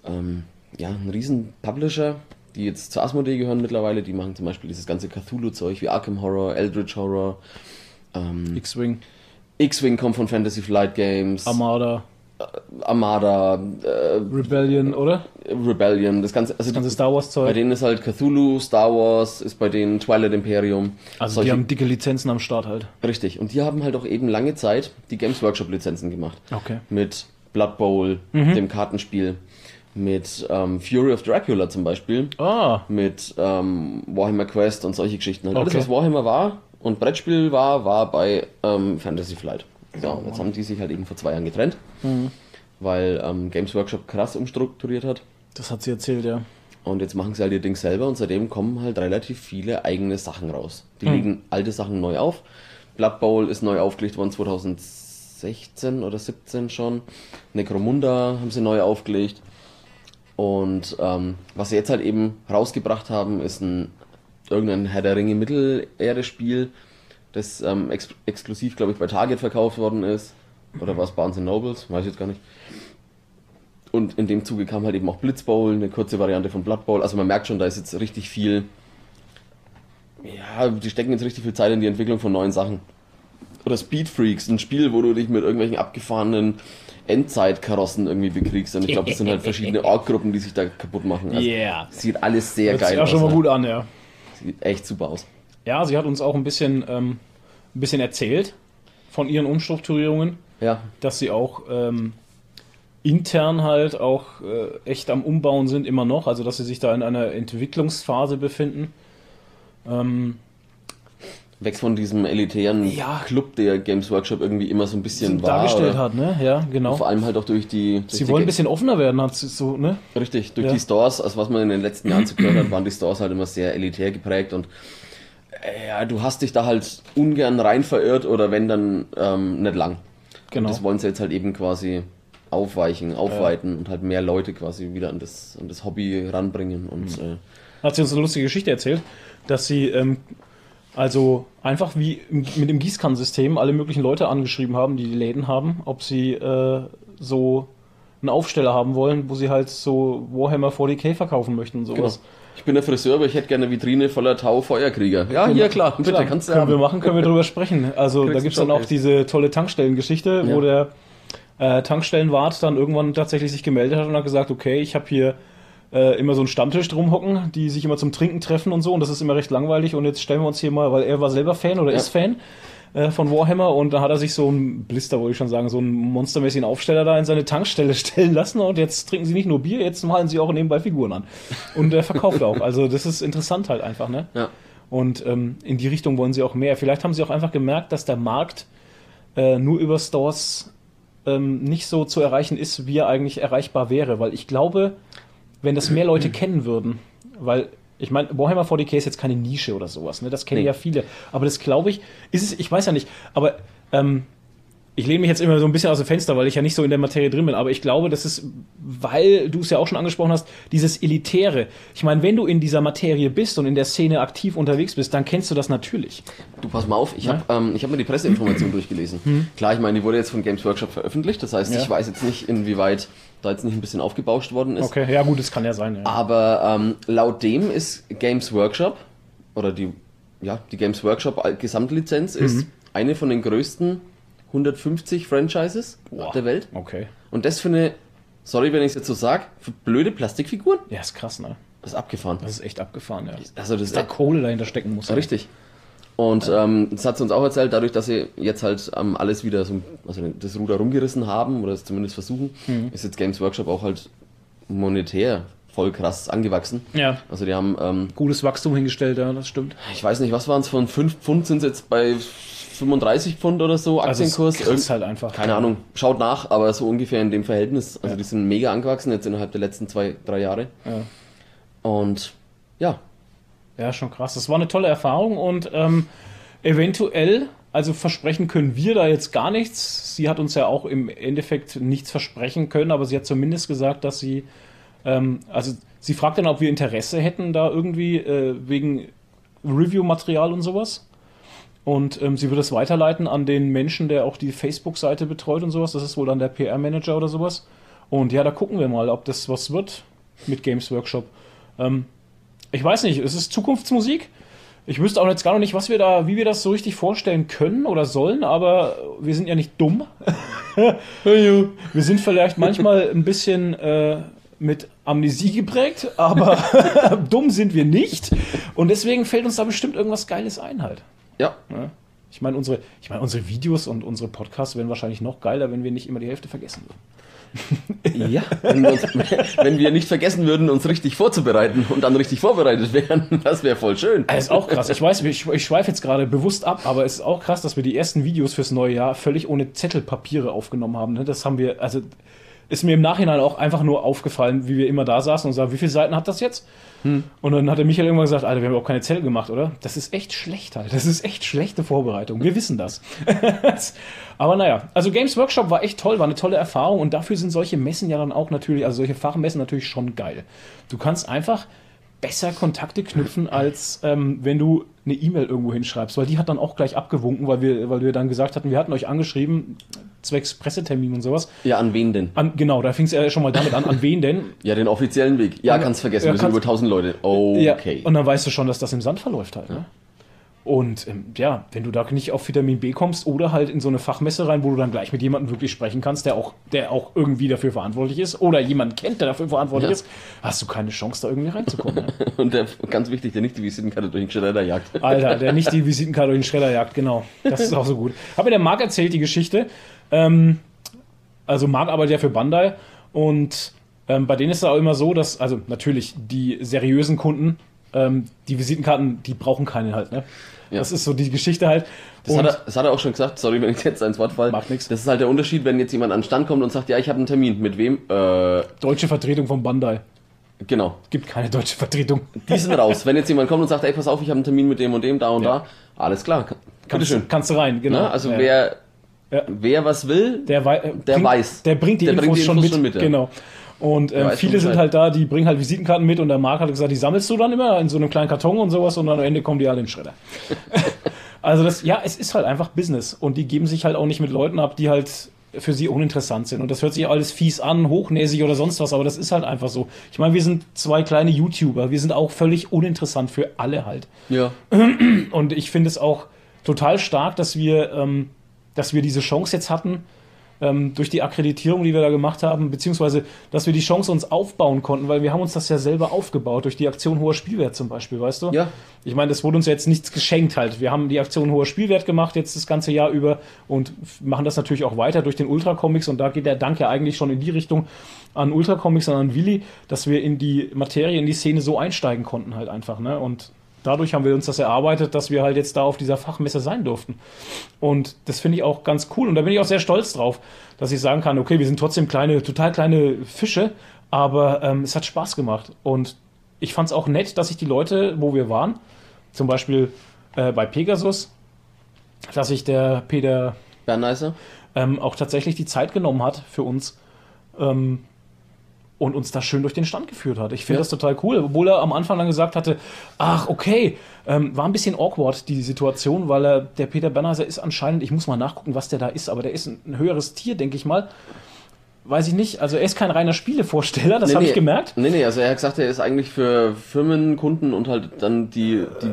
ähm, ja, ein riesen Publisher, die jetzt zu Asmodee gehören mittlerweile. Die machen zum Beispiel dieses ganze Cthulhu-Zeug wie Arkham Horror, Eldritch Horror. Ähm, X-Wing, X-Wing kommt von Fantasy Flight Games. Armada, Armada, äh, Rebellion, oder? Rebellion, das ganze, also Das ganze die, Star Wars bei Zeug. denen ist halt Cthulhu, Star Wars, ist bei denen Twilight Imperium. Also solche- die haben dicke Lizenzen am Start halt. richtig. Und die haben halt auch eben lange Zeit die Games Workshop Lizenzen gemacht. Okay. Mit Blood Bowl, dem Kartenspiel, mit ähm, Fury of Dracula zum Beispiel, Ah, mit ähm, Warhammer Quest und solche Geschichten. Halt. Alles, Okay. was Warhammer war und Brettspiel war, war bei ähm, Fantasy Flight. Und jetzt haben die sich halt eben vor zwei Jahren getrennt, weil ähm, Games Workshop krass umstrukturiert hat. das hat sie erzählt, ja. Und jetzt machen sie halt ihr Ding selber und seitdem kommen halt relativ viele eigene Sachen raus. Die legen alte Sachen neu auf. Blood Bowl ist neu aufgelegt worden 2016 oder 17 schon. Necromunda haben sie neu aufgelegt. Und ähm, was sie jetzt halt eben rausgebracht haben, ist ein irgendein Herr der Ringe Mittelerde-Spiel, das ähm, ex exklusiv, glaube ich, bei Target verkauft worden ist. Oder war es Barnes Nobles? Weiß ich jetzt gar nicht. Und in dem Zuge kam halt eben auch Blitz Bowl, eine kurze Variante von Blood Bowl. Also man merkt schon, da ist jetzt richtig viel. Ja, die stecken jetzt richtig viel Zeit in die Entwicklung von neuen Sachen. Oder Speed Freaks, ein Spiel, wo du dich mit irgendwelchen abgefahrenen Endzeitkarossen irgendwie bekriegst. Und ich glaube, das sind halt verschiedene Org-Gruppen, die sich da kaputt machen. Also yeah. Sieht alles sehr Hört geil sich auch aus. schon mal ne? gut an, ja. Sieht echt super aus. Ja, sie hat uns auch ein bisschen, ähm, ein bisschen erzählt von ihren Umstrukturierungen, Ja, dass sie auch ähm, intern halt auch äh, echt am Umbauen sind, immer noch. Also, dass sie sich da in einer Entwicklungsphase befinden. Ähm, weg von diesem elitären Ja. Club, der Games Workshop irgendwie immer so ein bisschen war. dargestellt oder- hat, ne? Ja, genau. Vor allem halt auch durch die. Durch Sie die wollen ein bisschen offener werden, hat sie so, ne? Richtig, durch Ja. die Stores, also was man in den letzten Jahren zu gehört hat, waren die Stores halt immer sehr elitär geprägt und ja, du hast dich da halt ungern rein verirrt oder wenn dann ähm, nicht lang. Genau. Und das wollen sie jetzt halt eben quasi aufweichen, aufweiten und halt mehr Leute quasi wieder an das, an das Hobby ranbringen und Mhm. äh, hat sie uns eine lustige Geschichte erzählt, dass sie ähm, also einfach wie mit dem Gießkannensystem alle möglichen Leute angeschrieben haben, die die Läden haben, ob sie äh, so einen Aufsteller haben wollen, wo sie halt so Warhammer 40k verkaufen möchten und genau. sowas. Ich bin der Friseur, aber ich hätte gerne eine Vitrine voller Tau-Feuerkrieger. Ja, hier, klar, bitte, Klar, kannst du können haben. wir machen, können wir drüber sprechen. Also Kriegst da gibt es dann auch diese tolle Tankstellengeschichte, wo Ja. der äh, Tankstellenwart dann irgendwann tatsächlich sich gemeldet hat und hat gesagt, okay, ich habe hier äh, immer so einen Stammtisch drum hocken, die sich immer zum Trinken treffen und so und das ist immer recht langweilig und jetzt stellen wir uns hier mal, weil er war selber Fan oder Ja. ist Fan äh, von Warhammer und da hat er sich so einen Blister, wollte ich schon sagen, so einen monstermäßigen Aufsteller da in seine Tankstelle stellen lassen und jetzt trinken sie nicht nur Bier, jetzt malen sie auch nebenbei Figuren an. Und er verkauft auch. Also das ist interessant halt einfach, ne? Ja. Und ähm, in die Richtung wollen sie auch mehr. Vielleicht haben sie auch einfach gemerkt, dass der Markt äh, nur über Stores ähm, nicht so zu erreichen ist, wie er eigentlich erreichbar wäre. Weil ich glaube, wenn das mehr Leute kennen würden, weil ich meine, Warhammer 40k ist jetzt keine Nische oder sowas, ne? Das kennen Nee. ja viele. Aber das glaube ich, ist es, ich weiß ja nicht, aber ähm, ich lehne mich jetzt immer so ein bisschen aus dem Fenster, weil ich ja nicht so in der Materie drin bin, aber ich glaube, das ist, weil du es ja auch schon angesprochen hast, dieses Elitäre. Ich meine, wenn du in dieser Materie bist und in der Szene aktiv unterwegs bist, dann kennst du das natürlich. Du pass mal auf, ich Ja? habe ähm, ich hab mir die Presseinformation durchgelesen. Klar, ich meine, die wurde jetzt von Games Workshop veröffentlicht, das heißt, Ja. ich weiß jetzt nicht, inwieweit da jetzt nicht ein bisschen aufgebauscht worden ist. Okay, ja gut, das kann ja sein. Ja. Aber ähm, laut dem ist Games Workshop oder die, ja, die Games Workshop Gesamtlizenz Mhm. ist eine von den größten 150 Franchises Boah. der Welt. Okay. Und das für eine, sorry, wenn ich es jetzt so sag, für blöde Plastikfiguren? Ja, ist krass, ne? Das ist abgefahren. Das ist echt abgefahren, ja. Also das ist Da Kohle dahinter stecken muss. Richtig. Und ähm, das hat sie uns auch erzählt, dadurch, dass sie jetzt halt ähm, alles wieder so, also das Ruder rumgerissen haben oder es zumindest versuchen, Mhm. ist jetzt Games Workshop auch halt monetär voll krass angewachsen. Ja. Also die haben, ähm, Gutes Wachstum hingestellt, ja, das stimmt. ich weiß nicht, was waren es, von 5 Pfund sind sie jetzt bei 35 Pfund oder so, Also es ist Aktienkurs. krass Irgend- halt einfach. Keine Ahnung, schaut nach, aber so ungefähr in dem Verhältnis. Also die sind mega angewachsen jetzt innerhalb der letzten zwei, drei Jahre. Ja. Und ja, Ja, schon krass. Das war eine tolle Erfahrung und ähm, eventuell, also versprechen können wir da jetzt gar nichts. Sie hat uns ja auch im Endeffekt nichts versprechen können, aber sie hat zumindest gesagt, dass sie, ähm, also sie fragt dann, ob wir Interesse hätten da irgendwie äh, wegen Review-Material und sowas. Und ähm, sie wird es weiterleiten an den Menschen, der auch die Facebook-Seite betreut und sowas. Das ist wohl dann der PR-Manager oder sowas. Und ja, da gucken wir mal, ob das was wird mit Games Workshop. Ähm, ich weiß nicht, es ist Zukunftsmusik. Ich wüsste auch jetzt gar noch nicht, was wir da, wie wir das so richtig vorstellen können oder sollen, aber wir sind ja nicht dumm. wir sind vielleicht manchmal ein bisschen äh, mit Amnesie geprägt, aber dumm sind wir nicht. Und deswegen fällt uns da bestimmt irgendwas Geiles ein halt. ja. Ich meine, unsere, ich meine, unsere Videos und unsere Podcasts wären wahrscheinlich noch geiler, wenn wir nicht immer die Hälfte vergessen würden. Ja, wenn wir, uns, wenn wir nicht vergessen würden, uns richtig vorzubereiten und dann richtig vorbereitet wären, das wäre voll schön. Das ist auch krass. Ich weiß, ich, ich schweife jetzt gerade bewusst ab, aber es ist auch krass, dass wir die ersten Videos fürs neue Jahr völlig ohne Zettelpapiere aufgenommen haben. ne? Das haben wir, also ist mir im Nachhinein auch einfach nur aufgefallen, wie wir immer da saßen und sagen, wie viele Seiten hat das jetzt? Und dann hat der Michael irgendwann gesagt, Alter, wir haben auch keine Zettel gemacht, oder? Das ist echt schlecht halt. Das ist echt schlechte Vorbereitung. Wir wissen das. Aber naja, also Games Workshop war echt toll, war eine tolle Erfahrung und dafür sind solche Messen ja dann auch natürlich, also solche Fachmessen natürlich schon geil. Du kannst einfach besser Kontakte knüpfen, als ähm, wenn du eine E-Mail irgendwo hinschreibst, weil die hat dann auch gleich abgewunken, weil wir, weil wir dann gesagt hatten, wir hatten euch angeschrieben, zwecks Pressetermin und sowas. Ja, an wen denn? An, genau, da fing es ja schon mal damit an, an wen denn? Ja, den offiziellen Weg. Ja, kannst vergessen, ja, wir sind über 1000 Leute. Okay. Ja, und dann weißt du schon, dass das im Sand verläuft halt. Ne? Und ähm, ja, wenn du da nicht auf Vitamin B kommst oder halt in so eine Fachmesse rein, wo du dann gleich mit jemandem wirklich sprechen kannst, der auch, der auch irgendwie dafür verantwortlich ist oder jemanden kennt, der dafür verantwortlich Ja. ist, hast du keine Chance, da irgendwie reinzukommen. Ne? Und der, ganz wichtig, der nicht die Visitenkarte durch den Schredder jagt. Alter, der nicht die Visitenkarte durch den Schredder jagt, genau. Das ist auch so gut. Hab mir der Marc erzählt, die Geschichte. Ähm, also Marc arbeitet ja für Bandai und ähm, bei denen ist es auch immer so, dass, also natürlich, die seriösen Kunden, ähm, die Visitenkarten, die brauchen keine halt, ne? Ja. Das ist so die Geschichte halt. Das hat, er, das hat er auch schon gesagt, sorry, wenn ich jetzt ins Wort falle. Macht nix. Das ist halt der Unterschied, wenn jetzt jemand an den Stand kommt und sagt, ja, ich habe einen Termin. Mit wem? Äh, Deutsche Vertretung von Bandai. genau. Gibt keine deutsche Vertretung. Die sind raus. Wenn jetzt jemand kommt und sagt, ey, pass auf, ich habe einen Termin mit dem und dem, da und Ja. da, alles klar. Kannst, Bitteschön. kannst du rein, genau. Ne? Also Ja. wer, wer was will, der, wei- der bringt, weiß. Der bringt die Der Infos, bringt die schon, Infos mit. schon mit. Genau. Und ähm, weiß viele sind halt da, die bringen halt Visitenkarten mit und der Marc hat gesagt, die sammelst du dann immer in so einem kleinen Karton und sowas und dann am Ende kommen die alle in den Schredder. also das, ja, es ist halt einfach Business und die geben sich halt auch nicht mit Leuten ab, die halt für sie uninteressant sind. Und das hört sich alles fies an, hochnäsig oder sonst was, aber das ist halt einfach so. Ich meine, wir sind zwei kleine YouTuber, wir sind auch völlig uninteressant für alle halt. ja. Und ich finde es auch total stark, dass wir, ähm, dass wir diese Chance jetzt hatten, ähm, durch die Akkreditierung, die wir da gemacht haben, beziehungsweise, dass wir die Chance uns aufbauen konnten, weil wir haben uns das ja selber aufgebaut, durch die Aktion hoher Spielwert zum Beispiel, weißt du? Ja. Ich meine, das wurde uns jetzt nichts geschenkt halt. Wir haben die Aktion hoher Spielwert gemacht jetzt das ganze Jahr über und machen das natürlich auch weiter durch den Ultra Comics und da geht der Dank ja eigentlich schon in die Richtung an Ultra Comics und an Willi, dass wir in die Materie, in die Szene so einsteigen konnten halt einfach, ne? Und dadurch haben wir uns das erarbeitet, dass wir halt jetzt da auf dieser Fachmesse sein durften. Und das finde ich auch ganz cool. Und da bin ich auch sehr stolz drauf, dass ich sagen kann, okay, wir sind trotzdem kleine, total kleine Fische, aber ähm, es hat Spaß gemacht. Und ich fand es auch nett, dass sich die Leute, wo wir waren, zum Beispiel äh, bei Pegasus, dass sich der Peter Berneiser? ähm, auch tatsächlich die Zeit genommen hat für uns ähm, und uns da schön durch den Stand geführt hat. Ich finde Ja. das total cool, obwohl er am Anfang dann gesagt hatte, ach okay, ähm, war ein bisschen awkward die Situation, weil er, der Peter Bernheiser ist anscheinend, ich muss mal nachgucken, was der da ist, aber der ist ein, ein höheres Tier, denke ich mal. Weiß ich nicht, also er ist kein reiner Spielevorsteller, das Nee, habe nee. ich gemerkt. Nee, nee, also er hat gesagt, er ist eigentlich für Firmen, Kunden und halt dann die, die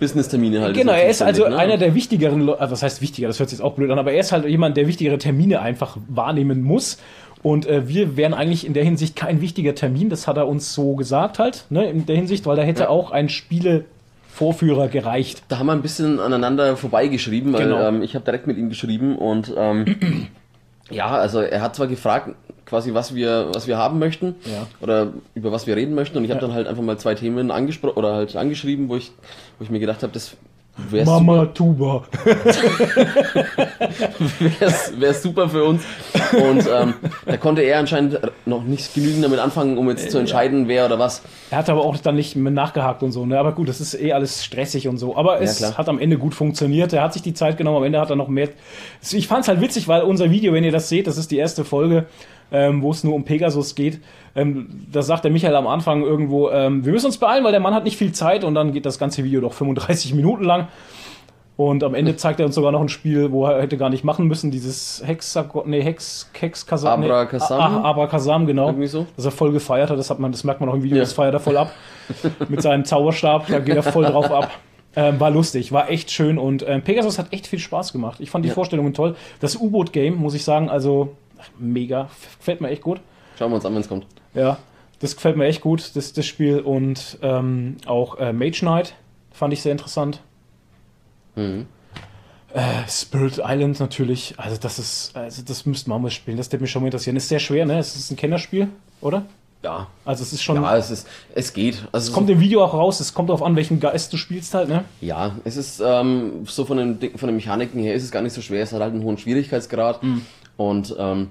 Business-Termine halt. Genau, er ist also ne? einer der wichtigeren, also was heißt wichtiger, das hört sich jetzt auch blöd an, aber er ist halt jemand, der wichtigere Termine einfach wahrnehmen muss. Und äh, wir wären eigentlich in der Hinsicht kein wichtiger Termin, das hat er uns so gesagt halt, ne, in der Hinsicht, weil da hätte Ja. auch ein Spielevorführer gereicht. Da haben wir ein bisschen aneinander vorbeigeschrieben, weil Genau. ähm, ich habe direkt mit ihm geschrieben und ähm, ja, also er hat zwar gefragt, quasi was wir was wir haben möchten Ja. oder über was wir reden möchten und ich habe Ja. dann halt einfach mal zwei Themen angesprochen oder halt angeschrieben, wo ich wo ich mir gedacht habe, das wäre Mama Tuba. wär's, wär's super für uns. Und ähm, da konnte er anscheinend noch nicht genügend damit anfangen, um jetzt zu entscheiden, wer oder was. Er hat aber auch dann nicht mehr nachgehakt und so, ne? Aber gut, das ist eh alles stressig und so. Aber es klar. hat am Ende gut funktioniert. Er hat sich die Zeit genommen, am Ende hat er noch mehr. Ich fand es halt witzig, weil unser Video, wenn ihr das seht, das ist die erste Folge, ähm, wo es nur um Pegasus geht. Ähm, da sagt der Michael am Anfang irgendwo, ähm, wir müssen uns beeilen, weil der Mann hat nicht viel Zeit und dann geht das ganze Video doch 35 Minuten lang. Und am Ende zeigt er uns sogar noch ein Spiel, wo er hätte gar nicht machen müssen, dieses Hexagon, nee, Hex, Hexkasam. Abracasam? Nee, ah, Abracasam, genau. Irgendwie so. Dass er voll gefeiert hat, das, hat man, das merkt man auch im Video, Ja. das feiert er voll ab. Mit seinem Zauberstab, da geht er voll drauf ab. Ähm, war lustig, war echt schön und ähm, Pegasus hat echt viel Spaß gemacht. Ich fand die Ja. Vorstellungen toll. Das U-Boot-Game, muss ich sagen, also mega, gefällt mir echt gut. Schauen wir uns an, wenn es kommt. Ja, das gefällt mir echt gut, das, das Spiel. Und ähm, auch äh, Mage Knight fand ich sehr interessant. Mhm. Äh, Spirit Island natürlich, also das ist, also das müsste man mal spielen, das würde mich schon mal interessieren. Ist sehr schwer, ne? Es ist ein Kennerspiel, oder? Ja. Also es ist schon, Ja, es ist, es geht. Also es kommt im Video auch raus, es kommt darauf an, welchen Geist du spielst halt, ne? Ja, es ist ähm, so von den, von den Mechaniken her ist es gar nicht so schwer. Es hat halt einen hohen Schwierigkeitsgrad Mhm. Und ähm,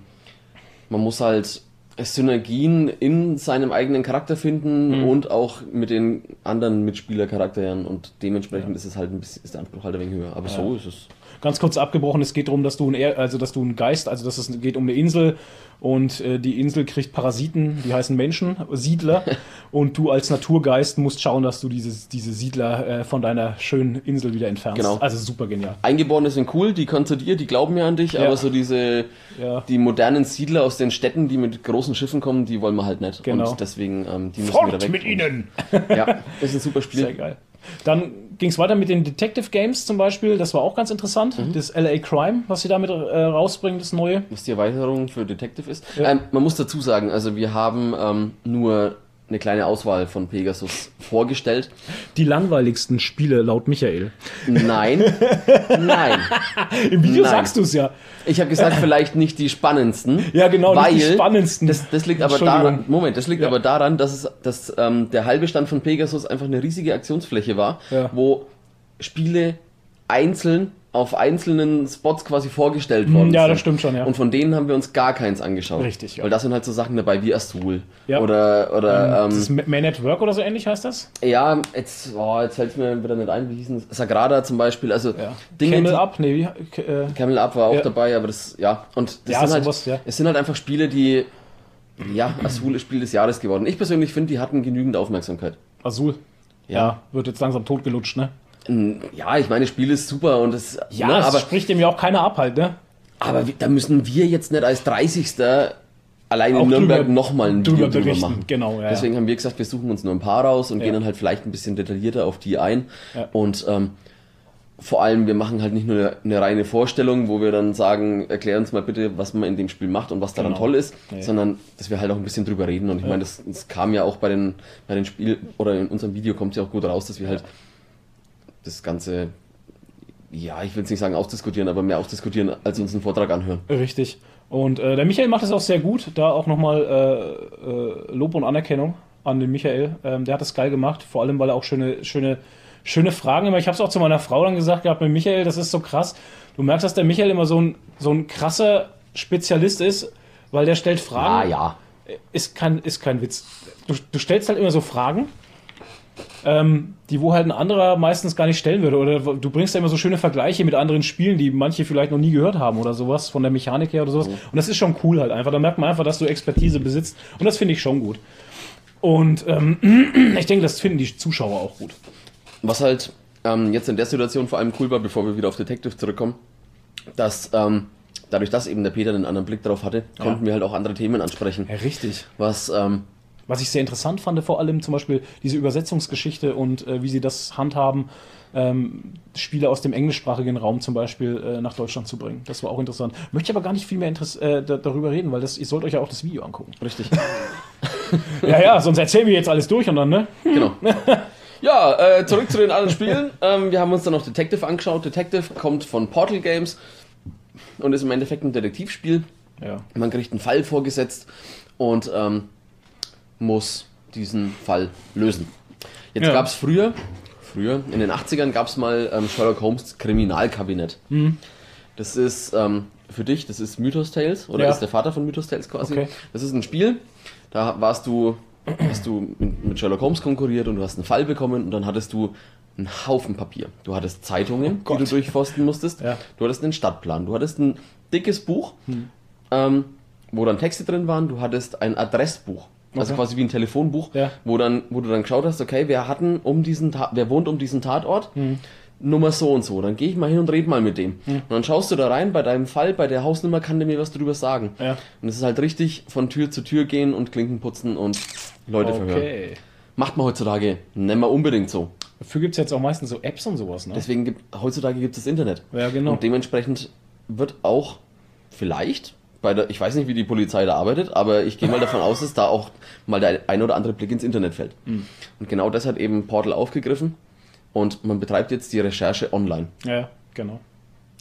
man muss halt Synergien in seinem eigenen Charakter finden Mhm. und auch mit den anderen Mitspielercharakteren und dementsprechend ist es halt ein bisschen, ist der Anspruch halt ein wenig höher. Aber so ist es. Ganz kurz abgebrochen, es geht darum, dass du ein, Er- also dass du ein Geist, also dass es geht um eine Insel und äh, die Insel kriegt Parasiten, die heißen Menschen, Siedler und du als Naturgeist musst schauen, dass du diese, diese Siedler äh, von deiner schönen Insel wieder entfernst. Genau. Also super genial. Eingeborene sind cool, die können zu dir, die glauben ja an dich, Ja. aber so diese, Ja. die modernen Siedler aus den Städten, die mit großen Schiffen kommen, die wollen wir halt nicht. Genau. Und deswegen, ähm, die müssen wieder Fort weg. mit ihnen! Ja, ist ein super Spiel. Sehr geil. Dann ging es weiter mit den Detective Games zum Beispiel. Das war auch ganz interessant. Mhm. Das LA Crime, was sie damit äh, rausbringen, das neue. was die Erweiterung für Detective ist. Ja. Ähm, man muss dazu sagen, also wir haben ähm, nur eine kleine Auswahl von Pegasus vorgestellt. Die langweiligsten Spiele laut Michael. Nein, nein. Im Video Nein. sagst du es ja. Ich habe gesagt, vielleicht nicht die spannendsten. Ja, genau, weil die spannendsten. Das, das liegt aber daran, Moment, das liegt Ja. aber daran, dass, es, dass ähm, der halbe Stand von Pegasus einfach eine riesige Aktionsfläche war, Ja. wo Spiele einzeln auf einzelnen Spots quasi vorgestellt worden Ja, sind. das stimmt schon, ja. Und von denen haben wir uns gar keins angeschaut. Richtig, ja. Weil da sind halt so Sachen dabei wie Azul. Ja. Oder, oder ähm, das Man at Work oder so ähnlich heißt das? ja, jetzt, oh, jetzt fällt es mir wieder nicht ein, wie hießen das? Sagrada zum Beispiel. Also Ja. Dinge, Camel Up? Nee, wie, äh, Camel Up war auch Ja. dabei, aber das, ja. Und das Ja, sind halt, sowas, ja. es sind halt einfach Spiele, die, ja, Azul ist Spiel des Jahres geworden. Ich persönlich finde, die hatten genügend Aufmerksamkeit. Azul. Ja. wird jetzt langsam totgelutscht, ne? Ja, ich meine, das Spiel ist super und es, Ja, ne, aber, spricht dem ja auch keiner ab halt, ne? aber da müssen wir jetzt nicht als 30. allein Auch in Nürnberg nochmal ein Video drüber drüber machen. genau, ja, Deswegen haben wir gesagt, wir suchen uns nur ein paar raus und Ja. gehen dann halt vielleicht ein bisschen detaillierter auf die ein. Ja. Und ähm, vor allem, wir machen halt nicht nur eine, eine reine Vorstellung, wo wir dann sagen, erklär uns mal bitte, was man in dem Spiel macht und was daran Genau. toll ist, Nee. sondern dass wir halt auch ein bisschen drüber reden. Und ich meine, das, das kam ja auch bei den, bei den Spiel oder in unserem Video kommt es ja auch gut raus, dass wir halt das Ganze, ja, ich will es nicht sagen ausdiskutieren, aber mehr ausdiskutieren, als uns einen Vortrag anhören. Richtig. Und äh, der Michael macht es auch sehr gut. Da auch nochmal äh, äh, Lob und Anerkennung an den Michael. Ähm, der hat das geil gemacht, vor allem weil er auch schöne, schöne, schöne Fragen immer. Ich habe es auch zu meiner Frau dann gesagt gehabt, mit Michael, das ist so krass. Du merkst, dass der Michael immer so ein, so ein krasser Spezialist ist, weil der stellt Fragen. Ah ja. ist kein, ist kein Witz. Du, du stellst halt immer so Fragen, ähm, die wo halt ein anderer meistens gar nicht stellen würde. Oder du bringst ja immer so schöne Vergleiche mit anderen Spielen, die manche vielleicht noch nie gehört haben oder sowas, von der Mechanik her oder sowas. Und das ist schon cool halt einfach. Da merkt man einfach, dass du Expertise besitzt. Und das finde ich schon gut. Und ähm, ich denke, das finden die Zuschauer auch gut. Was halt ähm, jetzt in der Situation vor allem cool war, bevor wir wieder auf Detective zurückkommen, dass ähm, dadurch, dass eben der Peter einen anderen Blick drauf hatte, konnten wir halt auch andere Themen ansprechen. Ja, richtig. Was, ähm, Was ich sehr interessant fand, vor allem zum Beispiel diese Übersetzungsgeschichte und äh, wie sie das handhaben, ähm, Spiele aus dem englischsprachigen Raum zum Beispiel äh, nach Deutschland zu bringen. Das war auch interessant. Möchte ich aber gar nicht viel mehr äh, da, darüber reden, weil das, ihr sollt euch ja auch das Video angucken. richtig. ja, ja, sonst erzählen wir jetzt alles durch und dann, ne? genau. Ja, äh, zurück zu den anderen Spielen. Ähm, wir haben uns dann noch Detective angeschaut. Detective kommt von Portal Games und ist im Endeffekt ein Detektivspiel. Ja. Man kriegt einen Fall vorgesetzt und ähm, muss diesen Fall lösen. Jetzt Ja. gab es früher, früher, in den 80ern gab es mal ähm, Sherlock Holmes Kriminalkabinett. Mhm. Das ist ähm, für dich, das ist Mythos Tales oder Ja. ist der Vater von Mythos Tales quasi. Okay. Das ist ein Spiel, da warst du, hast du mit, Sherlock Holmes konkurriert und du hast einen Fall bekommen und dann hattest du einen Haufen Papier. Du hattest Zeitungen, die Oh Gott. du durchforsten musstest. Ja. Du hattest einen Stadtplan. Du hattest ein dickes Buch, ähm, wo dann Texte drin waren. Du hattest ein Adressbuch. Also Okay. quasi wie ein Telefonbuch, Ja. wo, dann, wo du dann geschaut hast, okay, wer hatten um diesen Ta wer wohnt um diesen Tatort? Hm. Nummer so und so. Dann gehe ich mal hin und rede mal mit dem. Und dann schaust du da rein, bei deinem Fall, bei der Hausnummer kann der mir was drüber sagen. Ja. Und es ist halt richtig von Tür zu Tür gehen und Klinken putzen und Leute verhören. Okay. Macht man heutzutage nicht mehr unbedingt so. Dafür gibt es jetzt auch meistens so Apps und sowas, ne? Deswegen gibt heutzutage gibt es das Internet. Ja, genau. Und dementsprechend wird auch vielleicht bei der, ich weiß nicht, wie die Polizei da arbeitet, aber ich gehe mal davon aus, dass da auch mal der ein oder andere Blick ins Internet fällt. Hm. Und genau das hat eben Portal aufgegriffen und man betreibt jetzt die Recherche online. Ja, genau.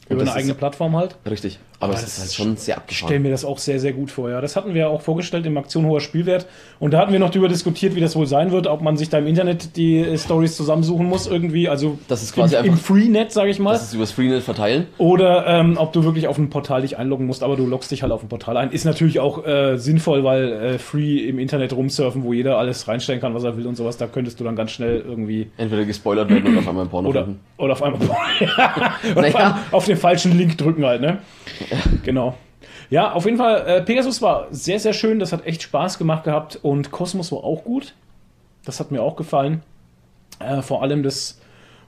Über eine eigene Plattform halt. Richtig. Aber, Aber es das ist halt schon sehr Ich abgefahren. stelle mir das auch sehr, sehr gut vor. Ja, das hatten wir auch vorgestellt im Aktion hoher Spielwert. Und da hatten wir noch darüber diskutiert, wie das wohl sein wird, ob man sich da im Internet die äh, Stories zusammensuchen muss irgendwie. Also Das ist quasi im, im einfach- Freenet, sage ich mal. Das ist übers Freenet verteilen. Oder ähm, ob du wirklich auf ein Portal dich einloggen musst, aber du loggst dich halt auf ein Portal ein. Ist natürlich auch äh, sinnvoll, weil äh, Free im Internet rumsurfen, wo jeder alles reinstellen kann, was er will und sowas, da könntest du dann ganz schnell irgendwie. Entweder gespoilert werden oder auf einmal ein Porno Oder, finden. oder auf einmal oder auf, Naja. einmal auf den falschen Link drücken halt, ne? Genau. Ja, auf jeden Fall, äh, Pegasus war sehr, sehr schön, das hat echt Spaß gemacht gehabt und Cosmos war auch gut. Das hat mir auch gefallen. Äh, vor allem das,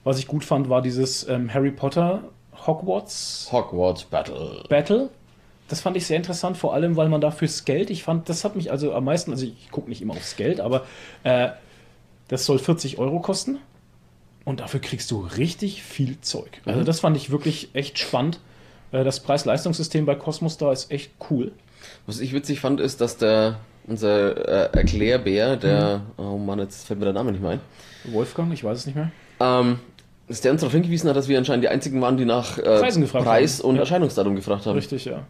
was ich gut fand, war dieses ähm, Harry Potter Hogwarts Hogwarts Battle. Battle. Das fand ich sehr interessant, vor allem, weil man da fürs Geld, ich fand, das hat mich also am meisten, also ich gucke nicht immer aufs Geld, aber äh, das soll 40 Euro kosten und dafür kriegst du richtig viel Zeug. Also Mhm. das fand ich wirklich echt spannend. Äh, das Preis-Leistungssystem bei Cosmos da ist echt cool. Was ich witzig fand, ist, dass der unser äh, Erklärbär, der, Mhm. oh Mann, jetzt fällt mir der Name nicht mehr ein, Wolfgang, ich weiß es nicht mehr. ähm, dass der uns darauf hingewiesen hat, dass wir anscheinend die einzigen waren, die nach äh, Preis haben. und Ja. Erscheinungsdatum gefragt haben. Richtig, ja.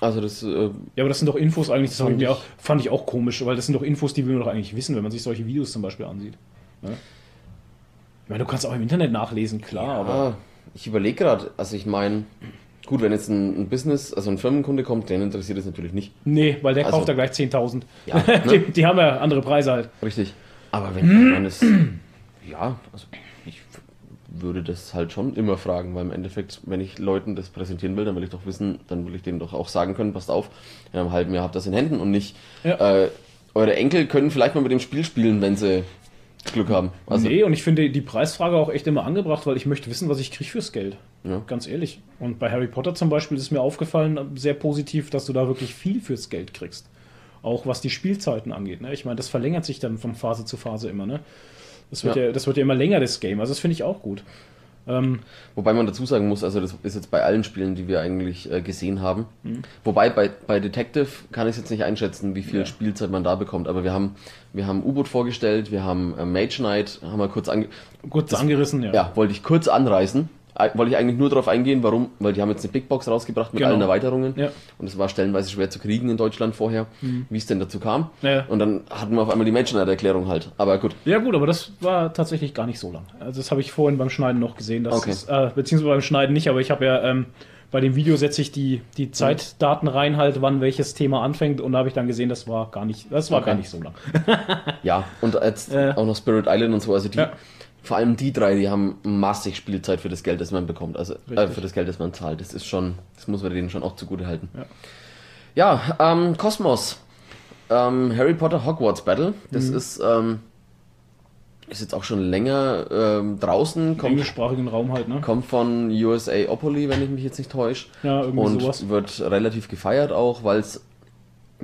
Also das, äh, Ja, aber das sind doch Infos eigentlich, das Fand ich- auch, fand ich auch komisch, weil das sind doch Infos, die will man doch eigentlich wissen, wenn man sich solche Videos zum Beispiel ansieht. Ja? Ich meine, du kannst auch im Internet nachlesen, klar, aber. ah, ich überlege gerade, also ich meine, gut, wenn jetzt ein, ein Business, also ein Firmenkunde kommt, den interessiert es natürlich nicht. Nee, weil der Also- kauft da gleich 10.000. Ja, die, ne? die haben ja andere Preise halt. Richtig. Aber wenn man es, ja, also ich würde das halt schon immer fragen, weil im Endeffekt, wenn ich Leuten das präsentieren will, dann will ich doch wissen, dann will ich denen doch auch sagen können, passt auf, in einem halben Jahr habt ihr das in Händen und nicht, Ja. äh, eure Enkel können vielleicht mal mit dem Spiel spielen, wenn sie Glück haben. Also, nee, und ich finde die Preisfrage auch echt immer angebracht, weil ich möchte wissen, was ich kriege fürs Geld. Ja. Ganz ehrlich. Und bei Harry Potter zum Beispiel ist mir aufgefallen, sehr positiv, dass du da wirklich viel fürs Geld kriegst. Auch was die Spielzeiten angeht. Ne? Ich meine, das verlängert sich dann von Phase zu Phase immer. Ne? Das, wird ja. Ja. das wird ja immer länger, das Game. Also das finde ich auch gut. Ähm, Wobei man dazu sagen muss, also das ist jetzt bei allen Spielen, die wir eigentlich äh, gesehen haben. Mhm. Wobei bei, bei Detective kann ich jetzt nicht einschätzen, wie viel Ja. Spielzeit man da bekommt. Aber wir haben, wir haben U-Boot vorgestellt, wir haben äh, Mage Knight, haben wir kurz ange kurz angerissen, ja. Ja, wollte ich kurz anreißen. Wollte ich eigentlich nur darauf eingehen, warum, weil die haben jetzt eine Big Box rausgebracht mit Genau. allen Erweiterungen. Ja. Mhm. Und es war stellenweise schwer zu kriegen in Deutschland vorher, wie es denn dazu kam. Ja. Und dann hatten wir auf einmal die Mage Knight-Erklärung halt. Aber gut. Ja gut, aber das war tatsächlich gar nicht so lang. Also das habe ich vorhin beim Schneiden noch gesehen. Das Okay. ist, äh, beziehungsweise beim Schneiden nicht, aber ich habe ja ähm, bei dem Video setze ich die, die Zeitdaten rein halt, wann welches Thema anfängt und da habe ich dann gesehen, das war gar nicht, das war Okay. gar nicht so lang. Ja, und jetzt Äh. auch noch Spirit Island und so. Also die, Ja. Vor allem die drei, die haben massig Spielzeit für das Geld, das man bekommt. Also äh, für das Geld, das man zahlt. Das ist schon, das muss man denen schon auch zugute halten. Ja. Ja, ähm, Kosmos. Ähm, Harry Potter Hogwarts Battle. Das Mhm. ist, ähm, ist jetzt auch schon länger ähm, draußen. Im Kommt, englischsprachigen Raum halt, ne? kommt von USA Opoly, wenn ich mich jetzt nicht täusche. Ja, irgendwie Und sowas. wird relativ gefeiert auch, weil es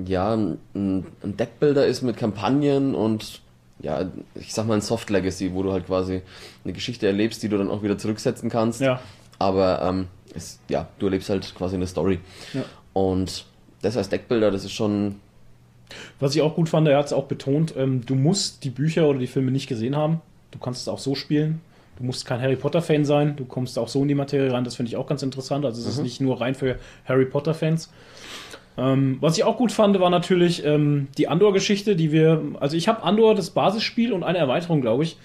ja ein, ein Deckbilder ist mit Kampagnen und ja, ich sag mal ein Soft Legacy, wo du halt quasi eine Geschichte erlebst, die du dann auch wieder zurücksetzen kannst. Ja. Aber ähm, es, ja, du erlebst halt quasi eine Story. Ja. Und das als Deckbilder, das ist schon. Was ich auch gut fand, er hat es auch betont, ähm, du musst die Bücher oder die Filme nicht gesehen haben. Du kannst es auch so spielen. Du musst kein Harry Potter-Fan sein. Du kommst auch so in die Materie rein. Das finde ich auch ganz interessant. Also es ist nicht nur rein für Harry Potter-Fans. Ähm, was ich auch gut fand, war natürlich ähm, die Andor-Geschichte, die wir. Also ich habe Andor das Basisspiel und eine Erweiterung, glaube ich.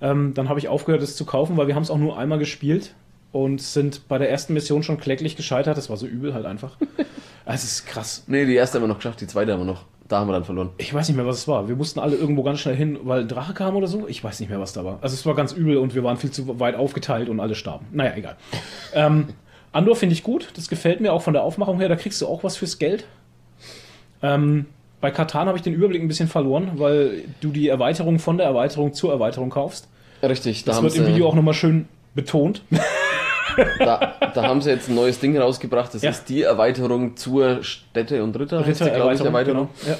Ähm, dann habe ich aufgehört, es zu kaufen, weil wir haben es auch nur einmal gespielt und sind bei der ersten Mission schon kläglich gescheitert. Das war so übel halt einfach. Also es ist krass. Nee, die erste haben wir noch geschafft, die zweite haben wir noch. Da haben wir dann verloren. Ich weiß nicht mehr, was es war. Wir mussten alle irgendwo ganz schnell hin, weil ein Drache kam oder so. Ich weiß nicht mehr, was da war. Also es war ganz übel und wir waren viel zu weit aufgeteilt und alle starben. Naja, egal. ähm, Andor finde ich gut. Das gefällt mir auch von der Aufmachung her. Da kriegst du auch was fürs Geld. Ähm, bei Katan habe ich den Überblick ein bisschen verloren, weil du die Erweiterung von der Erweiterung zur Erweiterung kaufst. Richtig, da Das wird im Video auch nochmal schön betont. da, da haben sie jetzt ein neues Ding rausgebracht. Das Ja. ist die Erweiterung zur Städte und Ritter. heißt die, glaub ich, Ritter-Erweiterung. Genau. Ja.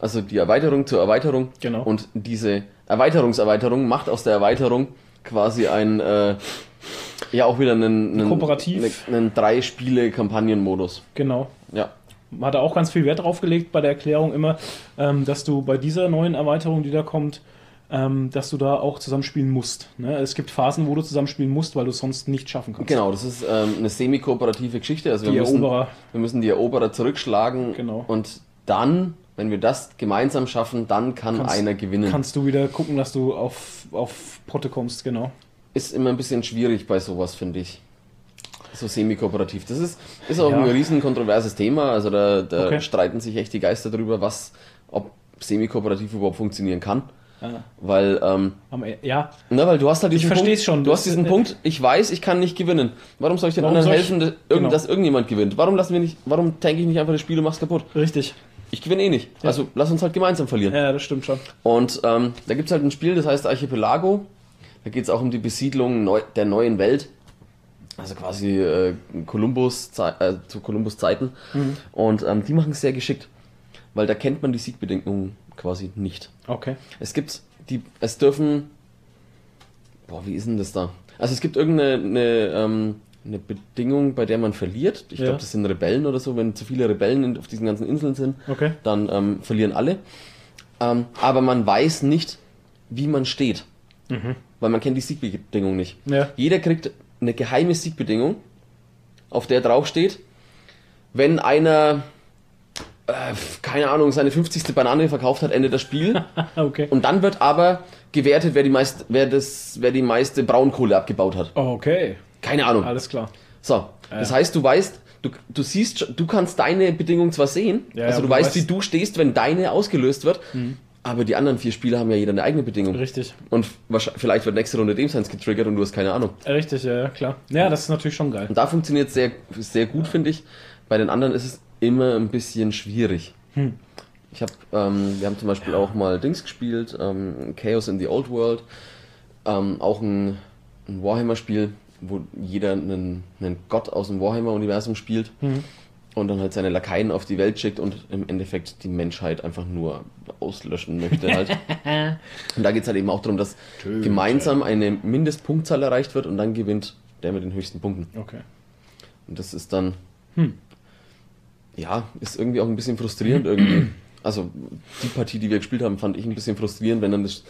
Also die Erweiterung zur Erweiterung. Genau. Und diese Erweiterungserweiterung macht aus der Erweiterung quasi ein, äh, ja auch wieder einen, einen, Kooperativ. einen, einen Drei-Spiele-Kampagnenmodus. Genau. Ja. hat er auch ganz viel Wert drauf gelegt bei der Erklärung immer, ähm, dass du bei dieser neuen Erweiterung, die da kommt, ähm, dass du da auch zusammenspielen musst. Ne? Es gibt Phasen, wo du zusammenspielen musst, weil du es sonst nicht schaffen kannst. Genau, das ist ähm, eine semi-kooperative Geschichte. Also wir Die müssen, Eroberer. wir müssen die Eroberer zurückschlagen Genau. und dann, wenn wir das gemeinsam schaffen, dann kann Kannst- einer gewinnen. Kannst du wieder gucken, dass du auf, auf Potte kommst, genau. Ist immer ein bisschen schwierig bei sowas, finde ich. So semi-kooperativ. Das ist, ist auch Ja. ein riesen kontroverses Thema. Also da, da Okay. streiten sich echt die Geister drüber, was, ob semi-kooperativ überhaupt funktionieren kann. Ja. Weil, ähm, E- ja, na, weil du hast halt diesen versteh's Punkt, schon. Du hast diesen ist- Punkt, ich weiß, ich kann nicht gewinnen. Warum soll ich den Warum anderen ich- helfen, dass, irgend, genau. dass irgendjemand gewinnt? Warum lassen wir nicht, warum tanke ich nicht einfach das Spiel und mach's kaputt? richtig. Ich gewinne eh nicht. Also lass uns halt gemeinsam verlieren. Ja, das stimmt schon. Und ähm, da gibt es halt ein Spiel, das heißt Archipelago. Da geht es auch um die Besiedlung neu, der neuen Welt. Also quasi äh, Kolumbus, äh, zu Kolumbus Zeiten. Und ähm, die machen es sehr geschickt. Weil da kennt man die Siegbedingungen quasi nicht. Okay. Es gibt die, es dürfen, boah, wie ist denn das da? Also es gibt irgendeine eine, ähm, eine Bedingung, bei der man verliert. Ich Ja. glaube, das sind Rebellen oder so. Wenn zu viele Rebellen auf diesen ganzen Inseln sind, Okay. dann ähm, verlieren alle. Ähm, aber man weiß nicht, wie man steht. Weil man kennt die Siegbedingung nicht. Ja. Jeder kriegt eine geheime Siegbedingung, auf der drauf steht, wenn einer, äh, keine Ahnung, seine 50. Banane verkauft hat, endet das Spiel. Okay. Und dann wird aber gewertet, wer die, meist, wer das, wer die meiste Braunkohle abgebaut hat. Okay. Keine Ahnung. Alles klar. So, das heißt, du weißt, du, du siehst, du kannst deine Bedingung zwar sehen, Ja, also du du weißt, wie weißt- du stehst, wenn deine ausgelöst wird, aber die anderen vier Spieler haben ja jeder eine eigene Bedingung. Richtig. Und vielleicht wird nächste Runde dem seins getriggert und du hast keine Ahnung. Richtig, ja, ja, klar. Ja, das ist natürlich schon geil. Und da funktioniert es sehr, sehr gut, finde ich. Bei den anderen ist es immer ein bisschen schwierig. Ich habe, ähm, wir haben zum Beispiel auch mal Dings gespielt, ähm, Chaos in the Old World, ähm, auch ein, ein Warhammer-Spiel, wo jeder einen, einen Gott aus dem Warhammer-Universum spielt und dann halt seine Lakaien auf die Welt schickt und im Endeffekt die Menschheit einfach nur auslöschen möchte halt. und da geht es halt eben auch darum, dass gemeinsam eine Mindestpunktzahl erreicht wird und dann gewinnt der mit den höchsten Punkten. Okay. Und das ist dann, ja, ist irgendwie auch ein bisschen frustrierend irgendwie. Also die Partie, die wir gespielt haben, fand ich ein bisschen frustrierend, wenn dann das,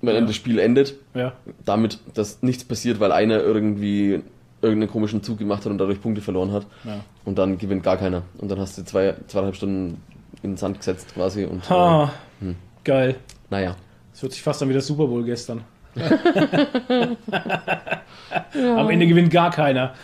wenn dann Ja. das Spiel endet, Ja. damit, dass nichts passiert, weil einer irgendwie irgendeinen komischen Zug gemacht hat und dadurch Punkte verloren hat. Ja. Und dann gewinnt gar keiner. Und dann hast du zwei, zweieinhalb Stunden in den Sand gesetzt quasi und äh, Ha. Geil. naja. Das hört sich fast an wie das Super Bowl gestern. Am Ende gewinnt gar keiner.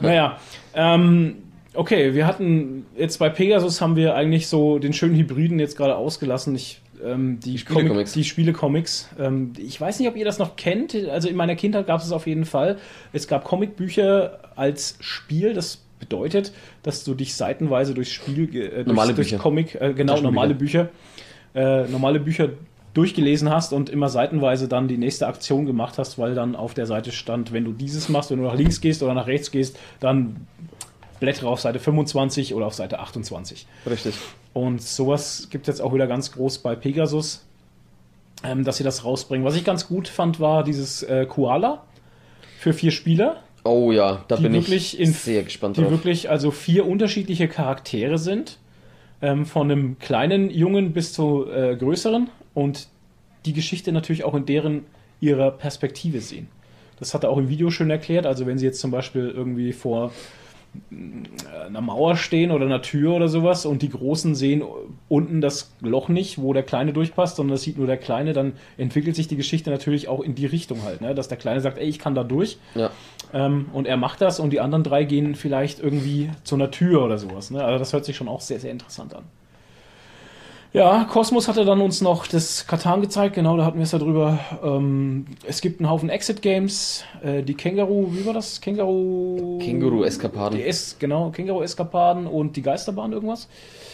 Naja, ähm, okay, wir hatten jetzt bei Pegasus haben wir eigentlich so den schönen Hybriden jetzt gerade ausgelassen. Ich, ähm, die, Spiele-Comics. die Spiele-Comics. Ähm, ich weiß nicht, ob ihr das noch kennt. Also in meiner Kindheit gab es es auf jeden Fall. Es gab Comicbücher als Spiel. Das bedeutet, dass du dich seitenweise durchs Spiel, äh, Normale durchs, Bücher. Comic, äh, genau, normale Bücher, äh, normale Bücher durchgelesen hast und immer seitenweise dann die nächste Aktion gemacht hast, weil dann auf der Seite stand, wenn du dieses machst, wenn du nach links gehst oder nach rechts gehst, dann blättere auf Seite 25 oder auf Seite 28. Richtig. Und sowas gibt es jetzt auch wieder ganz groß bei Pegasus, ähm, dass sie das rausbringen. Was ich ganz gut fand, war dieses äh, Koala für vier Spieler, Oh ja, da bin ich in- sehr gespannt die drauf. wirklich also vier unterschiedliche Charaktere sind. Ähm, von einem kleinen Jungen bis zu äh, größeren und die Geschichte natürlich auch in deren ihrer Perspektive sehen. Das hat er auch im Video schön erklärt. Also wenn sie jetzt zum Beispiel irgendwie vor einer Mauer stehen oder einer Tür oder sowas und die Großen sehen unten das Loch nicht, wo der Kleine durchpasst, sondern das sieht nur der Kleine, dann entwickelt sich die Geschichte natürlich auch in die Richtung halt, ne? dass der Kleine sagt, ey, ich kann da durch Ja. ähm, und er macht das und die anderen drei gehen vielleicht irgendwie zu einer Tür oder sowas. Ne? Also das hört sich schon auch sehr, sehr interessant an. Ja, Cosmos hatte dann uns noch das Katan gezeigt, genau, da hatten wir es ja drüber. Ähm, es gibt einen Haufen Exit-Games, äh, die Känguru, wie war das? Känguru... Känguru-Eskapaden. Es, genau, Känguru-Eskapaden und die Geisterbahn irgendwas.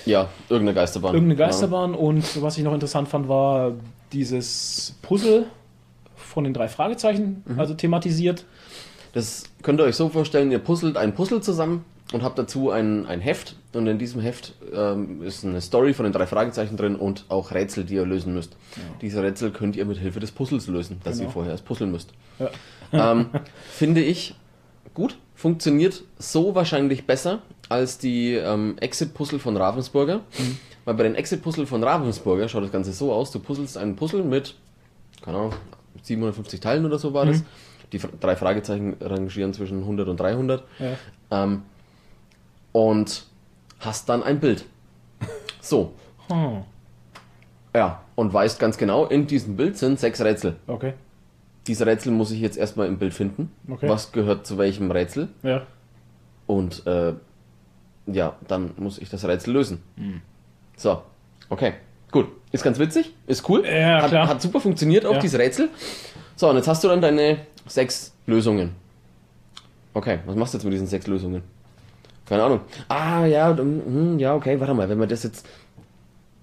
Ja, irgendeine Geisterbahn. Irgendeine Geisterbahn und was ich noch interessant fand, war dieses Puzzle von den drei Fragezeichen, also thematisiert. Das könnt ihr euch so vorstellen, ihr puzzelt ein Puzzle zusammen und habt dazu ein, ein Heft und in diesem Heft ähm, ist eine Story von den drei Fragezeichen drin und auch Rätsel, die ihr lösen müsst. Diese Rätsel könnt ihr mit Hilfe des Puzzles lösen, das Genau. ihr vorher erst puzzeln müsst. Ja. Ähm, finde ich gut, funktioniert so wahrscheinlich besser als die ähm, Exit-Puzzle von Ravensburger, weil bei den Exit-Puzzle von Ravensburger schaut das Ganze so aus, du puzzelst einen Puzzle mit, keine Ahnung, 750 Teilen oder so war das. Die Fra- drei Fragezeichen rangieren zwischen 100 und 300. Ja. Ähm, und hast dann ein Bild. So, Hm. ja, und weißt ganz genau, in diesem Bild sind sechs Rätsel. Okay. Diese Rätsel muss ich jetzt erstmal im Bild finden. Okay. Was gehört zu welchem Rätsel? Ja. Und äh, ja, dann muss ich das Rätsel lösen. Hm. So, okay, gut. Ist ganz witzig, ist cool. Ja, hat, hat super funktioniert, auch Ja. dieses Rätsel. So, und jetzt hast du dann deine sechs Lösungen. Okay, was machst du jetzt mit diesen sechs Lösungen? Keine Ahnung. Ah, ja, hm, hm, ja, okay, warte mal, wenn man das jetzt.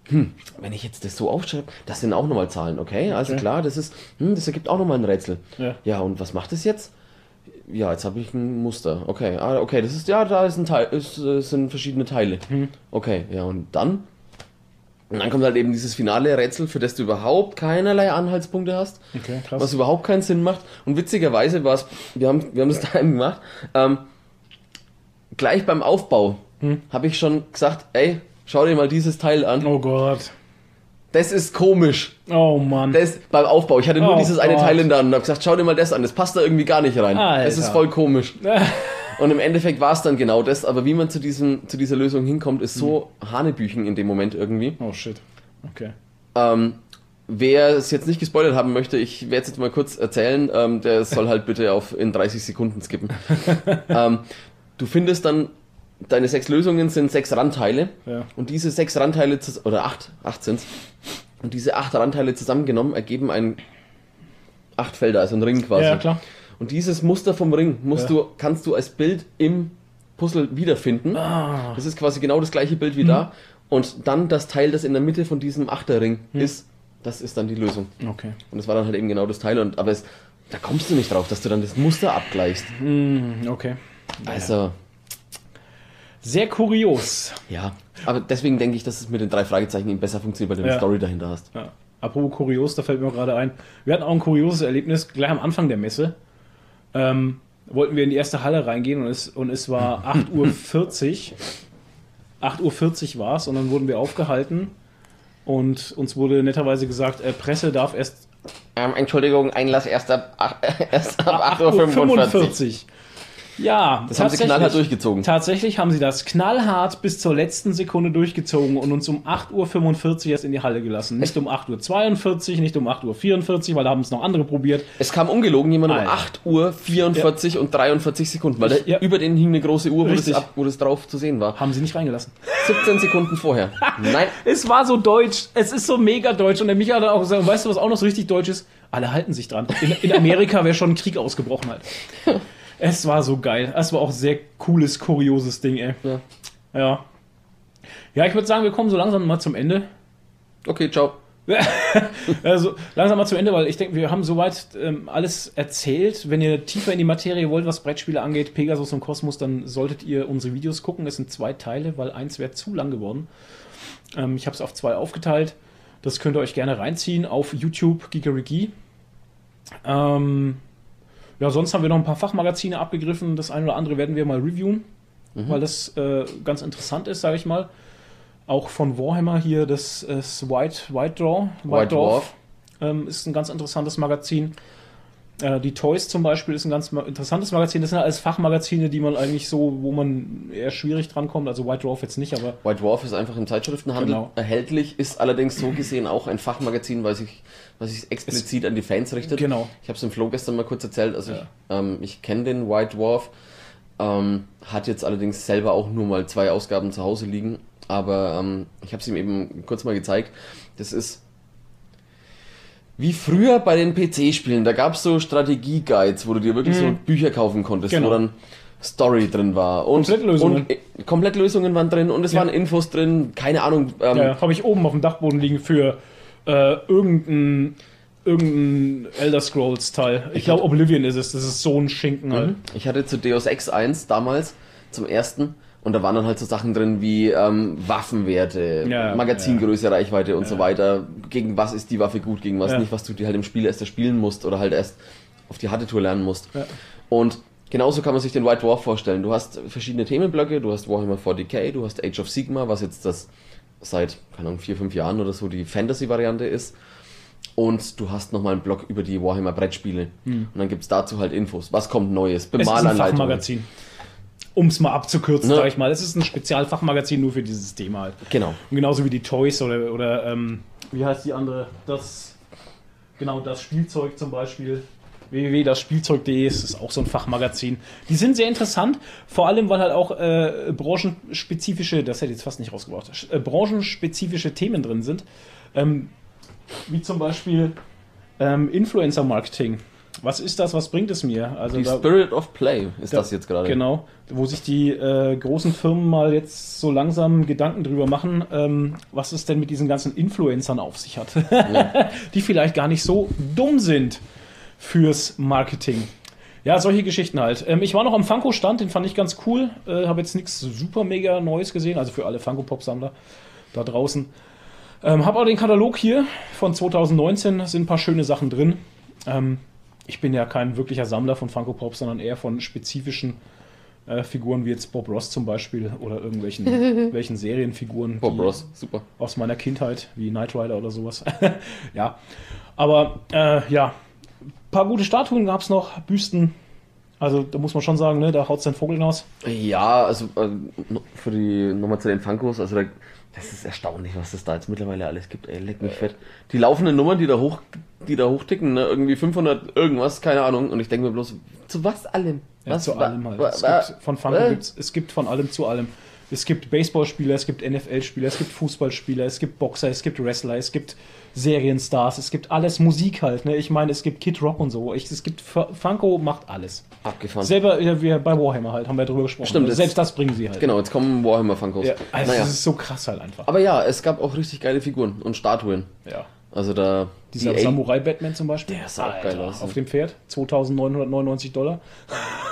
Hm, wenn ich jetzt das so aufschreibe, das sind auch nochmal Zahlen, okay? Also Okay. klar, das ist, hm, das ergibt auch nochmal ein Rätsel. Ja. Ja, und was macht es jetzt? Ja, jetzt habe ich ein Muster. Okay, ah, okay, das ist, ja, da ist ein Teil, ist, sind verschiedene Teile. Hm. Okay, ja, und dann? Und dann kommt halt eben dieses finale Rätsel, für das du überhaupt keinerlei Anhaltspunkte hast, Okay, krass. was überhaupt keinen Sinn macht. Und witzigerweise war es, wir haben, wir haben das daheim gemacht, ähm, gleich beim Aufbau Hm. habe ich schon gesagt, ey, schau dir mal dieses Teil an. oh Gott. Das ist komisch. Oh Mann. Das beim Aufbau. Ich hatte nur Oh dieses eine Gott. Teil in der Hand und habe gesagt, schau dir mal das an. Das passt da irgendwie gar nicht rein. Alter. Das ist voll komisch. Und im Endeffekt war es dann genau das. Aber wie man zu, diesem, zu dieser Lösung hinkommt, ist so Hanebüchen in dem Moment irgendwie. oh shit. Okay. Ähm, wer es jetzt nicht gespoilert haben möchte, ich werde es jetzt mal kurz erzählen. Ähm, der soll halt bitte auf in 30 Sekunden skippen. ähm, du findest dann, deine sechs Lösungen sind sechs Randteile. Ja. Und diese sechs Randteile, oder acht, acht sind's. Und diese acht Randteile zusammengenommen ergeben ein acht Felder, also ein Ring quasi. Ja, klar. Und dieses Muster vom Ring musst Ja. du, kannst du als Bild im Puzzle wiederfinden. Ah. Das ist quasi genau das gleiche Bild wie da. Und dann das Teil, das in der Mitte von diesem Achterring ist, das ist dann die Lösung. Okay. Und das war dann halt eben genau das Teil. Und, aber es, da kommst du nicht drauf, dass du dann das Muster abgleichst. Hm, okay. Also, Sehr kurios. ja. Aber deswegen denke ich, dass es mit den drei Fragezeichen eben besser funktioniert, weil du eine Ja. Story dahinter hast. Ja. Apropos kurios, da fällt mir gerade ein. Wir hatten auch ein kurioses Erlebnis gleich am Anfang der Messe. Ähm, wollten wir in die erste Halle reingehen und es, und es war 8.40 Uhr. 8.40 Uhr war es und dann wurden wir aufgehalten und uns wurde netterweise gesagt, äh, Presse darf erst Ähm, Entschuldigung, Einlass erst ab, ach, erst ab 8.45 Uhr. 45. Ja, Das haben sie knallhart durchgezogen. Tatsächlich haben sie das knallhart bis zur letzten Sekunde durchgezogen und uns um 8.45 Uhr erst in die Halle gelassen. Nicht um 8.42 Uhr, nicht um 8.44 Uhr, weil da haben es noch andere probiert. Es kam ungelogen jemand um Alter. 8 Uhr 44 und 43 Sekunden, weil Ja. über den hing eine große Uhr, wo das, ab, wo das drauf zu sehen war. Haben sie nicht reingelassen. 17 Sekunden vorher. Nein. Es war so deutsch. Es ist so mega deutsch. Und der Micha hat auch gesagt, weißt du, was auch noch so richtig deutsch ist? Alle halten sich dran. In, in Amerika wäre schon ein Krieg ausgebrochen halt. Es war so geil. Es war auch ein sehr cooles, kurioses Ding, ey. Ja. Ja. Ja, ich würde sagen, wir kommen so langsam mal zum Ende. Okay, ciao. Also langsam mal zum Ende, weil ich denke, wir haben soweit ähm, alles erzählt. Wenn ihr tiefer in die Materie wollt, was Brettspiele angeht, Pegasus und Kosmos, dann solltet ihr unsere Videos gucken. Es sind zwei Teile, weil eins wäre zu lang geworden. Ähm, ich habe es auf zwei aufgeteilt. Das könnt ihr euch gerne reinziehen auf YouTube, Geekeriki. Ähm, ja, sonst haben wir noch ein paar Fachmagazine abgegriffen. Das eine oder andere werden wir mal reviewen, weil das äh, ganz interessant ist, sage ich mal. Auch von Warhammer hier das, das White, White Draw. White Dwarf. Ähm, ist ein ganz interessantes Magazin. Äh, die Toys zum Beispiel ist ein ganz ma- interessantes Magazin. Das sind alles Fachmagazine, die man eigentlich so, wo man eher schwierig drankommt. Also White Dwarf jetzt nicht, aber White Dwarf ist einfach im Zeitschriftenhandel Genau. erhältlich, ist allerdings so gesehen auch ein Fachmagazin, weil sich, was sich explizit an die Fans richtet. genau. Ich habe es im Flo gestern mal kurz erzählt. Also Ja. ich, ähm, ich kenne den White Dwarf, ähm, hat jetzt allerdings selber auch nur mal zwei Ausgaben zu Hause liegen. Aber ähm, ich habe es ihm eben kurz mal gezeigt. Das ist wie früher bei den PC-Spielen. Da gab es so Strategie-Guides, wo du dir wirklich so Bücher kaufen konntest, Mhm. Genau. wo dann Story drin war. Und, Komplettlösungen. Und, äh, Komplettlösungen waren drin und es Ja. waren Infos drin. Keine Ahnung. Ähm, Ja, habe ich oben auf dem Dachboden liegen für äh, irgendein, irgendein Elder Scrolls Teil. Ich glaube Oblivion ist es. Das ist so ein Schinken halt. Mhm. Ich hatte zu Deus Ex 1 damals zum ersten und da waren dann halt so Sachen drin wie ähm, Waffenwerte, Ja, ja, Magazingröße, Reichweite und so weiter. Gegen was ist die Waffe gut, gegen was Ja. nicht, was du dir halt im Spiel erst spielen musst oder halt erst auf die harte Tour lernen musst. Ja. Und genauso kann man sich den White Dwarf vorstellen. Du hast verschiedene Themenblöcke, du hast Warhammer 40k, du hast Age of Sigma, was jetzt das seit, keine Ahnung, vier, fünf Jahren oder so die Fantasy-Variante ist. Und du hast nochmal einen Blog über die Warhammer Brettspiele. Und dann gibt es dazu halt Infos. Was kommt Neues? Es ist ein Bemalanleitungen. Fachmagazin. Um es mal abzukürzen, Ne? sag ich mal. Es ist ein Spezialfachmagazin nur für dieses Thema halt. Genau. Und genauso wie die Toys oder, oder ähm, wie heißt die andere? Das, genau, das Spielzeug zum Beispiel. www.dasspielzeug.de ist, ist auch so ein Fachmagazin. Die sind sehr interessant, vor allem weil halt auch äh, branchenspezifische, das hätte ich jetzt fast nicht rausgebracht, äh, branchenspezifische Themen drin sind. Ähm, wie zum Beispiel ähm, Influencer-Marketing. Was ist das? Was bringt es mir? Also Die da- Spirit of Play ist da- das jetzt gerade. Genau, wo sich die äh, großen Firmen mal jetzt so langsam Gedanken drüber machen, ähm, was es denn mit diesen ganzen Influencern auf sich hat. die vielleicht gar nicht so dumm sind fürs Marketing. Ja, solche Geschichten halt. Ähm, ich war noch am Funko-Stand, den fand ich ganz cool. Äh, Habe jetzt nichts super mega Neues gesehen, also für alle Funko-Pop-Sammler da draußen. Ähm, Habe auch den Katalog hier von 2019, sind ein paar schöne Sachen drin. Ähm, ich bin ja kein wirklicher Sammler von Funko Pop, sondern eher von spezifischen äh, Figuren wie jetzt Bob Ross zum Beispiel oder irgendwelchen welchen Serienfiguren Bob Ross, super. aus meiner Kindheit, wie Knight Rider oder sowas. ja, aber äh, ja, paar gute Statuen gab es noch, Büsten. Also da muss man schon sagen, ne, da haut sein Vogel hinaus. Ja, also äh, für die nochmal zu den Funkos, also da, das ist erstaunlich, was es da jetzt mittlerweile alles gibt. Ey, leck mich fett. Die laufenden Nummern, die da hoch, die da hochticken, ne, irgendwie 500 irgendwas, keine Ahnung. Und ich denke mir bloß, zu was allem? Ja, Was zu allem halt. Es gibt, von Funko äh? gibt's, es gibt von allem zu allem. Es gibt Baseballspieler, es gibt NFL-Spieler, es gibt Fußballspieler, es gibt Boxer, es gibt Wrestler, es gibt Serienstars, es gibt alles Musik halt. Ne? Ich meine, es gibt Kid Rock und so. Ich, es gibt Fu- Funko macht alles. Abgefahren. Selber ja, wir bei Warhammer halt haben wir drüber gesprochen. Stimmt, das- Selbst das bringen sie halt. Genau, jetzt kommen Warhammer Funkos. Ja, also naja. das ist so krass halt einfach. Aber ja, es gab auch richtig geile Figuren und Statuen. Ja. Also da. Dieser die Samurai Batman zum Beispiel. Der sah auch geil aus, Auf ne? dem Pferd. 2999 Dollar.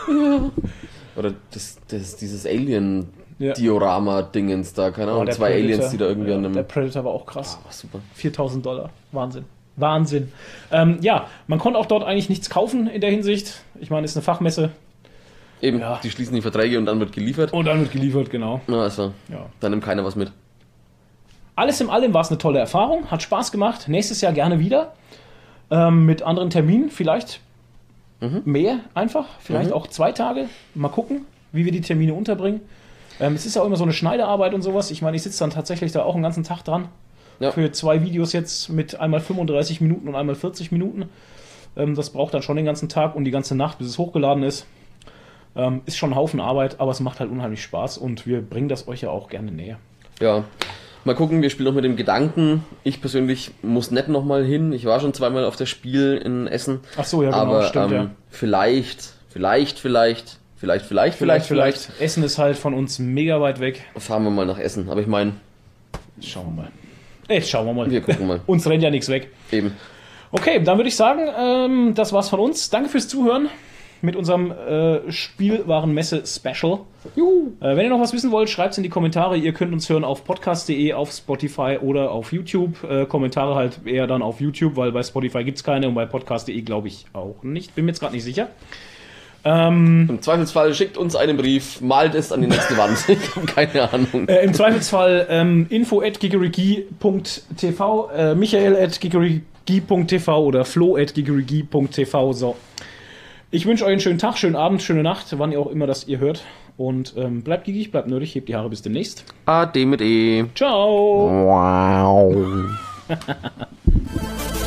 Oder das, das, dieses Ja. Alien-Diorama-Dingens da, keine Ahnung, Oh, zwei Predator. Aliens, die da irgendwie ja, an einem. Der Predator war auch krass. Ah, super. 4000 Dollar. Wahnsinn. Wahnsinn. Ähm, ja, man konnte auch dort eigentlich nichts kaufen in der Hinsicht. Ich meine, es ist eine Fachmesse. Eben, Ja. die schließen die Verträge und dann wird geliefert. Und dann wird geliefert, genau. Na, also, Ja. dann nimmt keiner was mit. Alles in allem war es eine tolle Erfahrung, hat Spaß gemacht. Nächstes Jahr gerne wieder. Ähm, mit anderen Terminen, vielleicht mehr einfach, vielleicht Mhm. auch zwei Tage. Mal gucken, wie wir die Termine unterbringen. Ähm, es ist ja auch immer so eine Schneidearbeit und sowas. Ich meine, ich sitze dann tatsächlich da auch einen ganzen Tag dran. Ja. Für zwei Videos jetzt mit einmal 35 Minuten und einmal 40 Minuten. Ähm, das braucht dann schon den ganzen Tag und die ganze Nacht, bis es hochgeladen ist. Ähm, ist schon ein Haufen Arbeit, aber es macht halt unheimlich Spaß und wir bringen das euch ja auch gerne näher. Ja. Mal gucken, wir spielen noch mit dem Gedanken. Ich persönlich muss nicht nochmal hin. Ich war schon zweimal auf das Spiel in Essen. Ach so, ja, genau, aber stimmt, ähm, ja. vielleicht, vielleicht, vielleicht, vielleicht, vielleicht, vielleicht, vielleicht, Essen ist halt von uns mega weit weg. fahren wir mal nach Essen. Aber ich meine, Schauen wir mal. Jetzt schauen wir mal. wir gucken mal. uns rennt ja nichts weg. Eben. Okay, dann würde ich sagen, ähm, das war's von uns. Danke fürs Zuhören mit unserem äh, Spielwarenmesse-Special. Äh, wenn ihr noch was wissen wollt, schreibt es in die Kommentare. Ihr könnt uns hören auf podcast.de, auf Spotify oder auf YouTube. Äh, Kommentare halt eher dann auf YouTube, weil bei Spotify gibt's keine und bei podcast.de glaube ich auch nicht. Bin mir jetzt gerade nicht sicher. Ähm, Im Zweifelsfall schickt uns einen Brief, malt es an die nächste Wand. Ich habe keine Ahnung. Äh, Im Zweifelsfall ähm, info at gigerigi.tv, äh, michael at gigerigi.tv oder flo at gigerigi.tv. So. Ich wünsche euch einen schönen Tag, schönen Abend, schöne Nacht, wann ihr auch immer das ihr hört. Und ähm, bleibt gigig, bleibt nerdig, hebt die Haare bis demnächst. Ade mit E. Ciao! Wow.